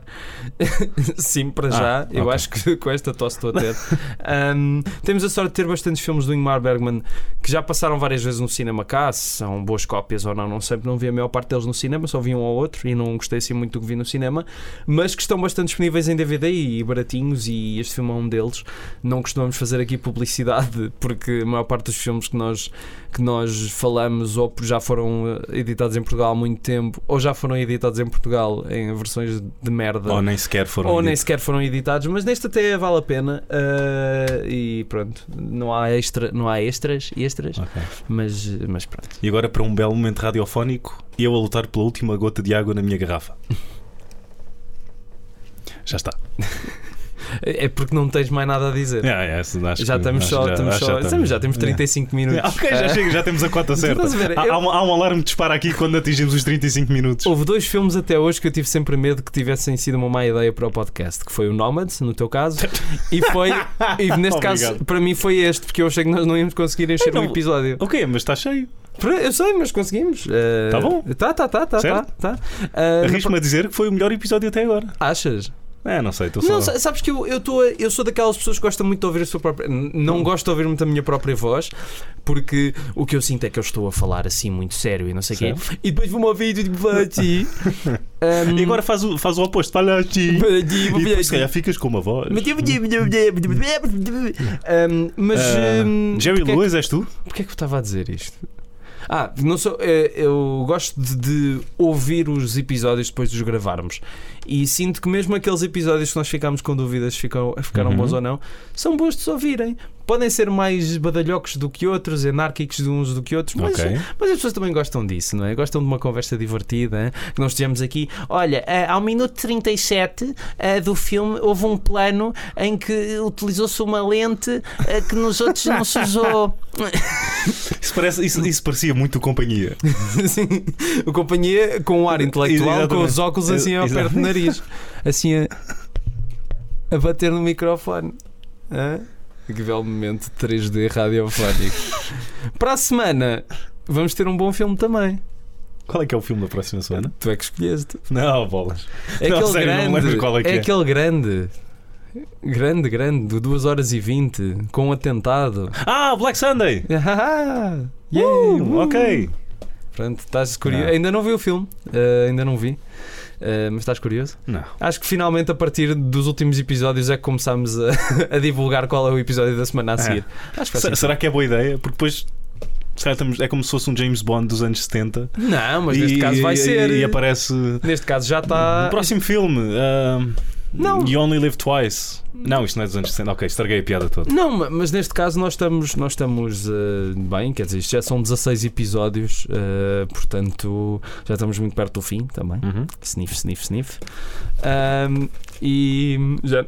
Sim, para Ah, já, eu ok. acho que com esta tosse estou a ter. Ahm, temos a sorte de ter bastantes filmes do Ingmar Bergman que já passaram várias vezes no cinema cá, se são boas cópias ou não, não sei, não vi a maior parte deles no cinema, só vi um ou outro e não gostei assim muito do que vi no cinema, mas que estão bastante disponíveis em DVD e baratinhos, e este filme é um deles. Não costumamos fazer aqui publicidade, porque a maior parte dos filmes que nós, que nós falamos ou já foram eh, editados em Portugal há muito tempo, ou já foram editados em Portugal em versões de merda. Ou nem sequer foram. Ou nem dito. sequer foram editados, mas neste até vale a pena. eh, e pronto, não há, extra, não há extras, extras Ok. mas, mas pronto. E agora para um belo momento radiofónico, eu a lutar pela última gota de água na minha garrafa. Já está. É porque não tens mais nada a dizer. É, acho já estamos só, já- estamos só, que estamos, já temos É. 35 minutos. Ok, já Ah, chega, já temos a cota certa. Ver? Há, Eu- um, há um alarme que dispara aqui quando atingimos os 35 minutos. Houve dois filmes até hoje que eu tive sempre medo que tivessem sido uma má ideia para o podcast, que foi o Nomads, no teu caso, e foi, e neste caso, para mim foi este, porque eu achei que nós não íamos conseguir encher Então, um episódio. Ok, mas está cheio. Eu sei, mas conseguimos. Uh, Tá bom. Tá, tá, tá, tá, tá, Certo. tá. Uh, Arrisco-me a dizer que foi o melhor episódio até agora. achas? É, não sei, estou só. Não, sa- sabes que eu, eu, tô, eu sou daquelas pessoas que gostam muito de ouvir a sua própria. Não gosto de ouvir muito a minha própria voz, porque o que eu sinto é que eu estou a falar assim muito sério e não sei o quê. E depois vou-me ouvir e tipo, "Vai assim. Um, E agora faz o, faz o oposto, fala assim. vai E assim, se calhar, ficas com uma voz. Um, mas Ah, um, Jerry porque é que- Lewis, és tu? Porquê é que eu estava a dizer isto? Ah, não sou, eh, eu gosto de, de ouvir os episódios depois de os gravarmos e sinto que mesmo aqueles episódios que nós ficámos com dúvidas se ficam, ficaram Uhum. bons ou não, são bons de se ouvirem. Podem ser mais badalhocos do que outros, anárquicos de uns do que outros, mas, Ok. mas as pessoas também gostam disso, não é? Gostam de uma conversa divertida, hein? que nós estejamos aqui. Olha, eh, ao minuto 37 eh, do filme houve um plano em que utilizou-se uma lente eh, que nos outros não se usou. Isso, parece, isso, isso parecia muito companhia. Sim. O companhia com um ar intelectual, Exatamente. com os óculos assim ao perto do nariz, assim a, a bater no microfone. Hã? Que belo momento 3D radiofónico. Para a semana, vamos ter um bom filme também. Qual é que é o filme da próxima semana? Tu é que escolheste. Não, bolas. É Não, aquele sério, não grande. lembro qual é que é. aquele grande. Grande, grande, de 2 horas e 20, com um atentado. Ah, Black Sunday! Ah, Uh, yeah, ok. Pronto, estás curioso. Não. Ainda não vi o filme, eh, ainda não vi. Eh, mas estás curioso? Não. Acho que finalmente a partir dos últimos episódios é que começámos a, a divulgar qual é o episódio da semana a seguir. Acho que ser será que é boa ideia? Porque depois. é como se fosse um James Bond dos anos 70. Não, mas e, neste caso vai e- ser. E aparece. Neste caso já está. No próximo filme. ah, Não. You Only Live Twice. Não, isto não é dos anos 60. Ok, estraguei a piada toda. Não, ma- mas neste caso nós estamos, nós estamos eh, bem, quer dizer, isto já são 16 episódios, eh, portanto já estamos muito perto do fim também. Uhum. Sniff, sniff, sniff. Ahm, e já,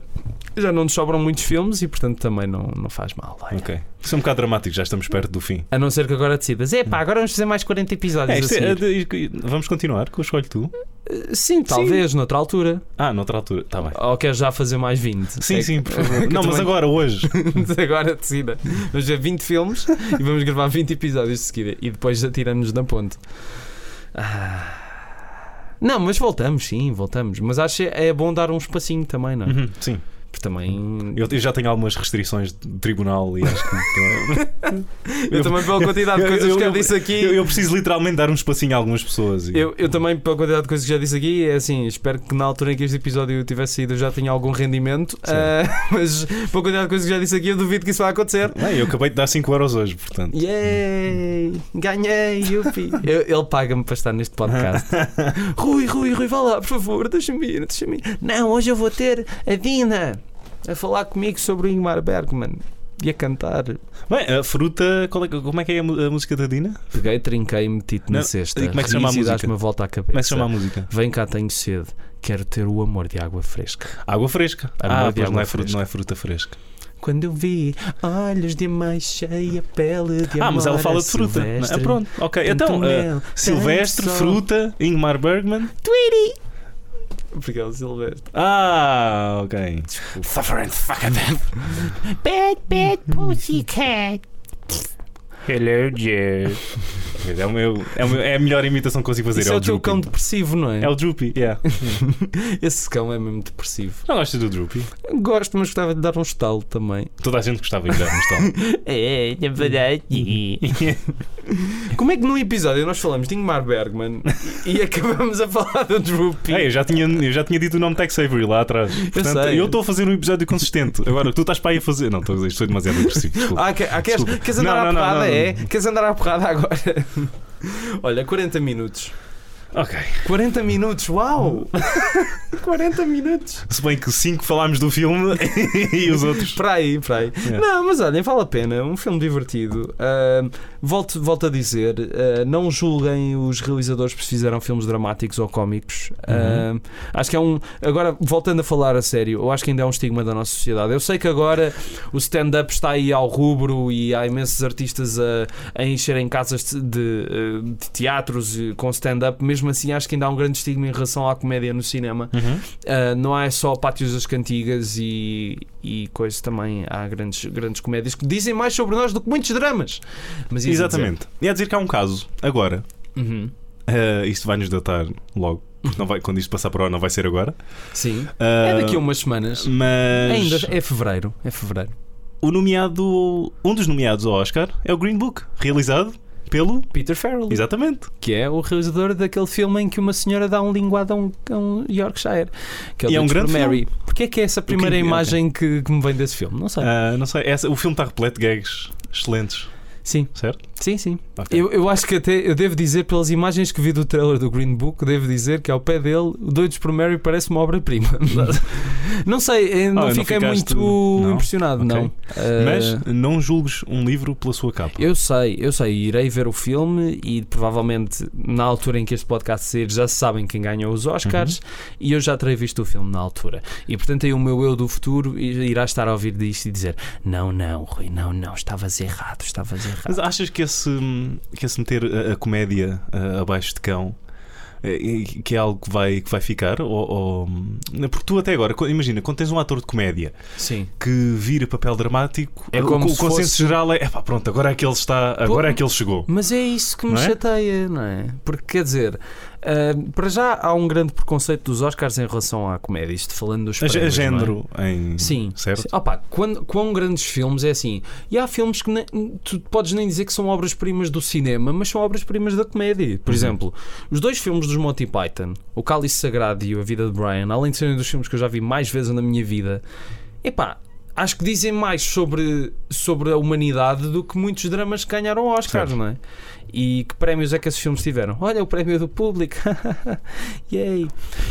já não nos sobram muitos filmes e portanto também não, não faz mal. vai. Ok. Isso é um bocado dramático, já estamos perto do fim. A não ser que agora decidas, epá, agora vamos fazer mais 40 episódios. É, é- seguir." de- vamos continuar com o escolho tu? Sim, talvez, noutra altura. Ah, noutra altura. Está bem. Ou queres já fazer mais 20? Sim, É sim, por favor. que Não, mas também- agora, hoje. agora decida. Vamos ver 20 filmes e vamos gravar 20 episódios de seguida e depois atiramos na ponte. Ah. Não, mas voltamos, sim, voltamos. Mas acho que é bom dar um espacinho também, não é? Uhum, sim. Porque também. Eu, eu já tenho algumas restrições de tribunal e acho que. Eu também, pela quantidade de eu- coisas eu- que eu eu- disse aqui. eu, eu preciso literalmente dar um espacinho a algumas pessoas. e- Eu, eu também, pela quantidade de coisas que já disse aqui, é assim, espero que na altura em que este episódio tivesse saído eu já tenha algum rendimento, ah, mas pela quantidade de coisas que já disse aqui, eu duvido que isso vai acontecer. Bem, eu acabei de dar 5 euros hoje, portanto. Yay! Ganhei! Yupi! Eu- ele paga-me para estar neste podcast. Rui, Rui, Rui, vá lá, por favor, deixa-me ir, deixa-me ir. Não, hoje eu vou ter a Dina a falar comigo sobre o Ingmar Bergman e a cantar. Bem, a fruta, qual é, como é que é a, música da Dina? Peguei, trinquei, meti-te na cesta. e como é que se chama a e música? dás-me volta à cabeça. Como é que se chama a música? Vem cá, tenho sede. Quero ter o amor de água fresca. Água fresca. Ah, amor de pois não é, fruta, fresca. não é fruta fresca. quando eu vi olhos de mais cheia pele de Ah, mas ela fala de fruta. Silvestre. Ah, pronto, ok. Então, ah, mel, Silvestre, fruta, Ingmar Bergman. Porque é o Silvestre. Ah, ok. Suffering fucking death. Bad, bad pussycat. Hello, Jeff. É, o meu, é, o meu- é a melhor imitação que consigo fazer. Isso é é o teu cão depressivo, não é? É o Droopy, yeah. Esse cão é mesmo depressivo. Não gostas do Droopy? Gosto, mas gostava de dar um estalo também. Toda a gente gostava de dar no estalo. É, na verdade. Como é que num episódio nós falamos de Ingmar Bergman e acabamos a falar do Droopy? É, eu, já tinha, eu já tinha dito o nome Tex Avery lá atrás. Portanto, eu estou a fazer um episódio consistente. Agora, tu estás para aí a fazer. Não, estou a dizer, estou demasiado agressivo. Desculpa. Ah, que- ah, queres, queres andar Não, à não, não, porrada? não, não. É? Queres andar à porrada agora? Olha, 40 minutos. Ok. 40 minutos, uau! 40 minutos. Se bem que 5 falámos do filme e os outros. Para aí, para aí. Yeah. Não, mas olhem, vale a pena. Um filme divertido. Ah, volto, volto a dizer: ah, não julguem os realizadores que fizeram filmes dramáticos ou cómicos. Ah, acho que é um. Agora, voltando a falar a sério, eu acho que ainda é um estigma da nossa sociedade. Eu sei que agora o stand-up está aí ao rubro e há imensos artistas a, a encherem casas de, de, teatros com stand-up. Mesmo assim, acho que ainda há um grande estigma em relação à comédia no cinema. Uhum. Uh, não há só Pátios das Cantigas e, e coisas também. Há grandes, grandes comédias que dizem mais sobre nós do que muitos dramas. Mas ias a dizer- Exatamente. E a dizer que há um caso, agora. Uhum. Uh, isto vai nos datar logo. Porque não vai, quando isto passar para o não vai ser agora. Sim. Uh, É daqui a umas semanas. Mas. Ainda é fevereiro. É fevereiro. O nomeado. Um dos nomeados ao Oscar é o Green Book, realizado pelo. Peter Farrell, Exatamente. que é o realizador daquele filme em que uma senhora dá um linguado a um, a um Yorkshire. Que é E é um grande Mary. Porquê é que é essa primeira imagem que, que me vem desse filme? Não sei. Uh, não sei, essa, o filme está repleto de gags excelentes, Sim, certo? sim, sim. Ok. Eu, eu acho que até eu devo dizer, pelas imagens que vi do trailer do Green Book, devo dizer que ao pé dele, o Doidos por Mary parece uma obra-prima. não sei, eh, não Ah, não fiquei ficaste- muito não? impressionado, Ok. não. Eh, Mas não julgues um livro pela sua capa. eu sei, eu sei, irei ver o filme e provavelmente na altura em que este podcast sair já sabem quem ganhou os Oscars Uhum. e eu já terei visto o filme na altura. E portanto aí o meu eu do futuro irá estar a ouvir disto e dizer: Não, não, Rui, não, não, estavas errado, estavas errado. Mas achas que esse, que esse meter a, a comédia abaixo de cão eh, que é algo que vai, que vai ficar? Ou, ou- Porque tu até agora, imagina, quando tens um ator de comédia Sim. que vira papel dramático, É o- como o, se consenso fosse- geral é "Epá, pronto, agora é que ele está, agora é que ele chegou. Mas é isso que me Não é? chateia, não é? Porque quer dizer, ah, para já há um grande preconceito dos Oscars em relação à comédia, isto falando dos A, prémios, é? género em. Sim. Certo? Sim. Opa, quando, quão grandes filmes é assim. E há filmes que nem- tu podes nem dizer que são obras-primas do cinema, mas são obras-primas da comédia. Por Uhum. exemplo, os dois filmes dos Monty Python, O Cálice Sagrado e A Vida de Brian, além de serem dos filmes que eu já vi mais vezes na minha vida, epá, acho que dizem mais sobre, sobre a humanidade do que muitos dramas que ganharam Oscars, Certo. não é? E que prémios é que esses filmes tiveram? Olha, o prémio do público. Yay!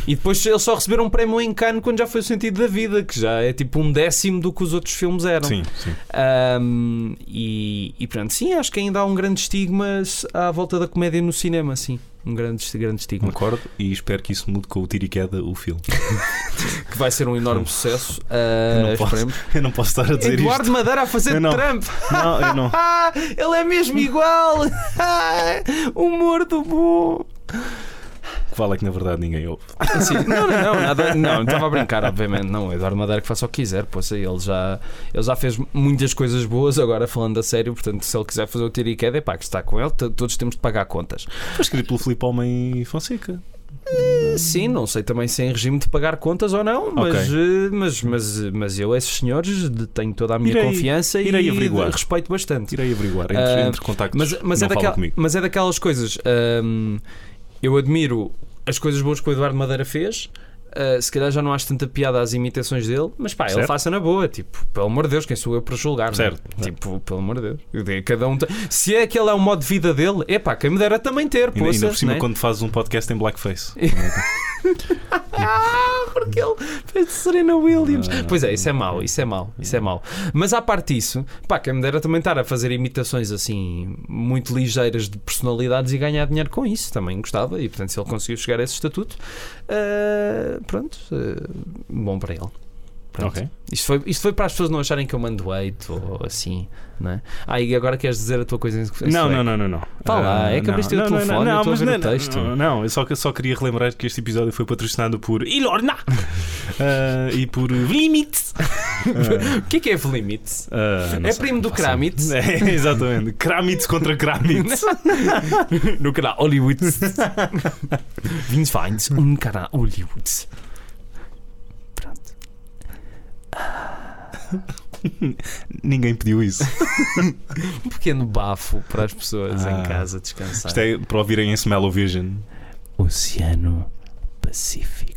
E depois eles só receberam um prémio em Cannes quando já foi o sentido da vida, que já é tipo um décimo do que os outros filmes eram. Sim, sim. Ahm, e, e pronto, sim, acho que ainda há um grande estigma à volta da comédia no cinema, sim. Um grande, grande estigma. Concordo e espero que isso mude com o tiro e queda o filme. Que vai ser um enorme suceço. Eu não ah, posso esperemos. Eu não posso estar a dizer Eduardo Madeira a fazer Eu não. Trump. isto. Não, eu não. Ah, ele é mesmo igual. Humor do bom. Que vale é que na verdade ninguém ouve. Sim, não, não, não, nada, não, estava a brincar, obviamente. Não, o Eduardo Madeira que faça o que quiser, poça, ele já, ele já fez muitas coisas boas, agora falando a sério, portanto, se ele quiser fazer o tiro e queda, é pá, que está com ele, todos temos de pagar contas. Foi escrito pelo Filipe Homem Fonseca. Sim, não sei também se é em regime de pagar contas ou não, mas, Ok. eh, mas, mas, mas eu, esses senhores, tenho toda a minha Irei- confiança irei e averiguar. respeito bastante. Irei averiguar entre, Ah, entre contactos. Mas, mas, é daquela- comigo. mas é daquelas coisas. hum, eu admiro as coisas boas que o Eduardo Madeira fez. Uh, se calhar já não acho tanta piada às imitações dele, mas pá, ele Certo. faça na boa. Tipo, pelo amor de Deus, quem sou eu para julgar? é? Certo. Tipo, pelo amor de Deus. Cada um Se é aquele é o modo de vida dele, é pá, quem me dera também ter. Ainda, ainda poça, por cima, né? quando fazes um podcast em blackface. Ah, porque ele fez de Serena Williams. Ah, pois é, isso é mau, isso é mau, isso é mau. Mas à parte disso, pá, quem me dera também estar a fazer imitações assim muito ligeiras de personalidades e ganhar dinheiro com isso, também gostava. E portanto, se ele conseguiu chegar a esse estatuto, ah, pronto, ah, bom para ele. Pronto. Isto, foi, isto foi para as pessoas não acharem que eu mando hate ou assim, não é? Ah, e agora queres dizer a tua coisa em Não, não, não, não, não. Vá lá, Ah, é que abriste o não, não, telefone, não, eu estou a mas ver o não, texto. Não, não, eu só, só queria relembrar que este episódio foi patrocinado por Ilorna Ah, e por Limits. O que é que é Limits? Ah, não É sei, primo do não Kramitz? É, exatamente. Kramitz contra Kramitz. no canal Hollywood. Vinhos Vines, um canal Hollywood. Ninguém pediu isso. Um pequeno bafo para as pessoas Ah. em casa descansar. Isto é para ouvirem em Smell-O-Vision. Oceano Pacífico.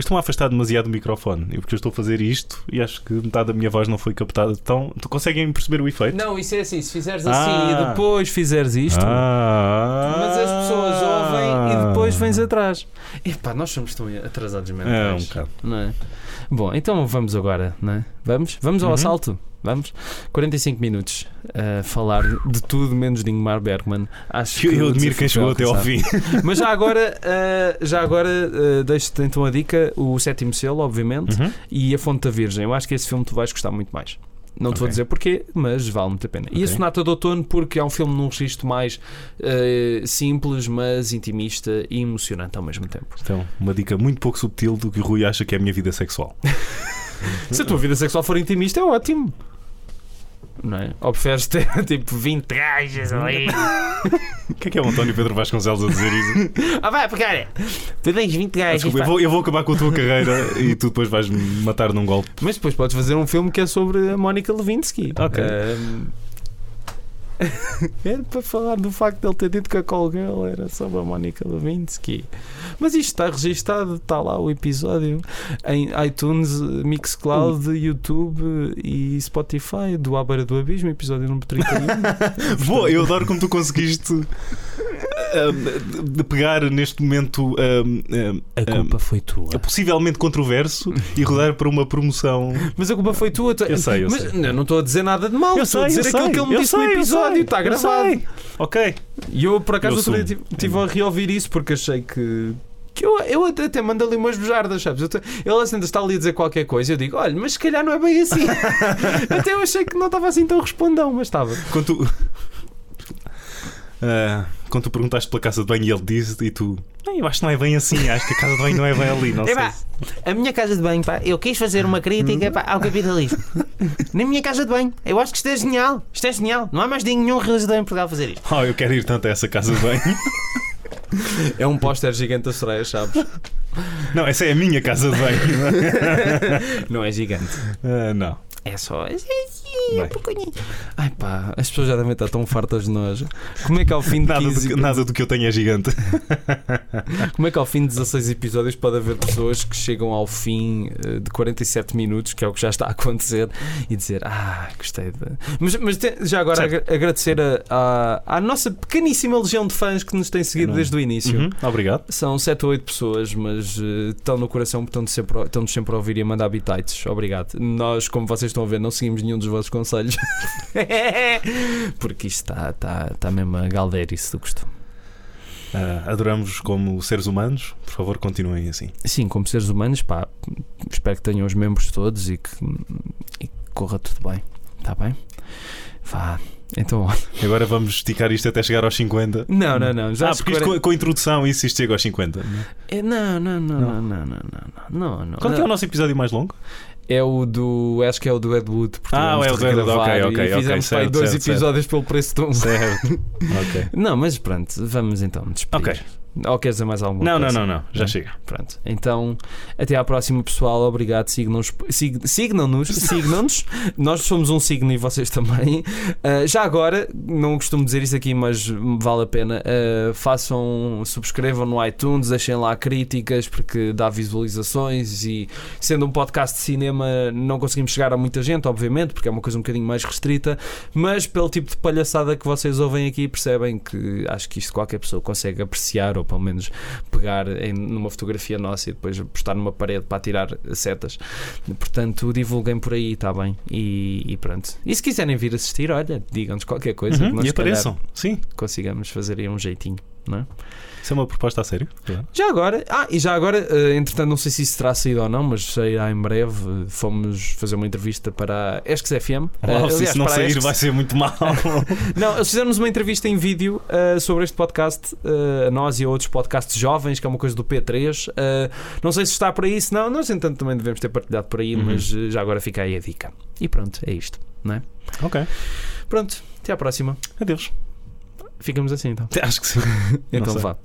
Eu estou a afastar demasiado do microfone, e porque eu estou a fazer isto e acho que metade da minha voz não foi captada. Então, tu conseguem perceber o efeito? Não, isso é assim, se fizeres Ah. assim e depois fizeres isto. Ah. Mas as pessoas ouvem e depois vens atrás. Epá, nós somos tão atrasados mentais. É, um bocado. Não é? Bom, então vamos agora, não é? Vamos? Vamos ao Uhum. assalto? Vamos? 45 minutos a falar de tudo menos de Ingmar Bergman. Acho que eu admiro quem chegou até ao fim. Mas já agora, ah, já agora ah, deixo-te então a dica: o sétimo selo, obviamente, Uhum. e a Fonte da Virgem. Eu acho que esse filme tu vais gostar muito mais. Não te vou Ok. dizer porquê, mas vale muito a pena. E a. Sonata do Outono, porque é um filme num registro mais eh, simples, mas intimista e emocionante ao mesmo tempo. Então, uma dica muito pouco subtil do que o Rui acha que é a minha vida sexual. Se a tua vida sexual for intimista, é ótimo. Não é? Ou preferes ter tipo 20 Gajas ali. O que é que é o António Pedro Vasconcelos a dizer isso? Ah, vai, porque tu tens 20 gajas. Desculpa, eu vou, eu vou acabar com a tua carreira e tu depois vais me matar num golpe. Mas depois podes fazer um filme que é sobre a Mónica Lewinsky. Ok. Era para falar do facto de ele ter dito que a Call Girl era sobre a Mónica Lewinsky. Mas isto está registado, está lá o episódio em iTunes, Mixcloud, YouTube e Spotify do À Beira do Abismo, episódio número 31. Boa, eu adoro como tu conseguiste ah, de pegar neste momento ah, A culpa foi tua. ah, possivelmente controverso e rodar para uma promoção. Mas a culpa foi tua. Tu- Eu sei, eu Mas sei. eu não estou a dizer nada de mal, Eu estou a sei, dizer eu aquilo sei, que ele me eu disse no sei, eu episódio, está gravado. Ok. E eu, por acaso, Eu outro dia assumo. tive, tive a reouvir isso porque achei que. que eu, eu até, até mando ali umas bujardas, sabes? Te- ele assim, está ali a dizer qualquer coisa. Eu digo, olha, mas se calhar não é bem assim. até eu achei que não estava assim tão respondão, mas estava. Quando tu. Quando tu perguntaste pela casa de banho e ele disse, e tu. "Bem, Eu acho que não é bem assim, acho que a casa de banho não é bem ali. Não sei. Se- a minha casa de banho, pá, eu quis fazer uma crítica pá, ao capitalismo. Na minha casa de banho. Eu acho que isto é genial. Isto é genial. Não há mais nenhum realizador em Portugal a fazer isto. Oh, eu quero ir tanto a essa casa de banho. É um póster gigante da Soraya, sabes? Não, essa é a minha casa de banho. Não é gigante. Ah, não. É só. É, é. Ai pá, as pessoas já devem estar tão fartas de nós. Como é que ao fim de Nada, 15 do que, nada do que eu tenho é gigante. Como é que ao fim de 16 episódios pode haver pessoas que chegam ao fim eh, de 47 minutos, que é o que já está a acontecer, e dizer, ah, gostei de. Mas, mas te- já agora Certo. agra- agradecer a- a- à nossa pequeníssima legião de fãs que nos tem seguido Não. desde o início. Uhum, obrigado. São 7 ou 8 pessoas, mas eh, estão no coração, portanto sempre, estão-nos sempre a ouvir e a mandar bitites. Obrigado. Nós, como vocês estão a ver, não seguimos nenhum dos vossos conselhos. Porque isto está, está, está mesmo a galdeirice do costume. Ah, adoramos como seres humanos. Por favor, continuem assim. Sim, como seres humanos, pá, espero que tenham os membros todos e que, e que corra tudo bem. Está bem? Vá. Então, Agora vamos esticar isto até chegar aos 50. não, não, não. Já ah, porque que isto agora- com, com a introdução isso isto chega aos 50. não é? É, não, não, não, Não. não, não, não, não, não. Qual é o nosso episódio mais longo? É o do. Acho que é o do Ed Wood. Ah, é o do Ed Wood, ok, ok, E fizemos aí certo, dois certo, episódios pelo preço de um. Certo. ok. Não, mas pronto, vamos então despedir. Ok. Ou queres dizer mais alguma Não, não, coisa? não, não. Já Não? chega. Pronto. Então, até à próxima, pessoal. Obrigado. Sigam-nos. sig- Sigam-nos. Sigam-nos. Nós somos um signo e vocês também. Uh, já agora, não costumo dizer isso aqui, mas vale a pena. uh, façam, subscrevam no iTunes, deixem lá críticas, porque dá visualizações. E sendo um podcast de cinema, não conseguimos chegar a muita gente, obviamente, porque é uma coisa um bocadinho mais restrita. Mas pelo tipo de palhaçada que vocês ouvem aqui, percebem que acho que isto qualquer pessoa consegue apreciar, ou pelo menos pegar em, numa fotografia nossa e depois postar numa parede para tirar setas. Portanto, divulguem por aí, está bem? E, e pronto. E se quiserem vir assistir, olha, digam-nos qualquer coisa, que Uhum, nós e apareçam. Sim. consigamos fazer aí um jeitinho. Isso é uma proposta a sério? Já agora, ah, e já agora, eh, entretanto, não sei se isso terá saído ou não, mas sairá em breve. eh, Fomos fazer uma entrevista para a Esques FM. eh, Uau, se aliás, isso não sair, Esques- vai ser muito mal. Não, eles fizeram-nos uma entrevista em vídeo eh, sobre este podcast, eh, a nós e outros podcasts jovens, que é uma coisa do P3. Eh, não sei se está por aí, se não, nós, entanto, também devemos ter partilhado por aí, Uhum. mas eh, já agora fica aí a dica. E pronto, é isto, não é? ok. Pronto, até à próxima. Adeus. Ficamos assim então. Acho que sim. Então vá.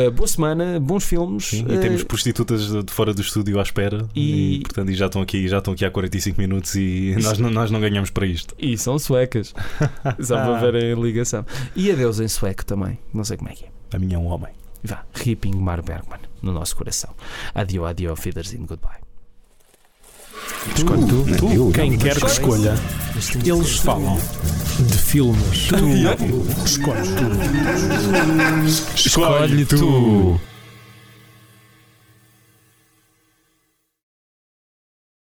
Eh, boa semana, bons filmes. Sim, e temos prostitutas de fora do estúdio à espera E- e, portanto e já estão aqui já estão aqui há 45 minutos e nós não, nós não ganhamos para isto. E são suecas. Só para verem a ligação. E adeus em sueco também. Não sei como é que é. A minha é um homem. Vá, Rip Ingmar Bergman no nosso coração. Adio, adio, auf Wiedersehen, goodbye. Escolhe tu, tu, quem quer que escolha. Eles falam de filmes. Tu escolhes tu. Escolhe tu.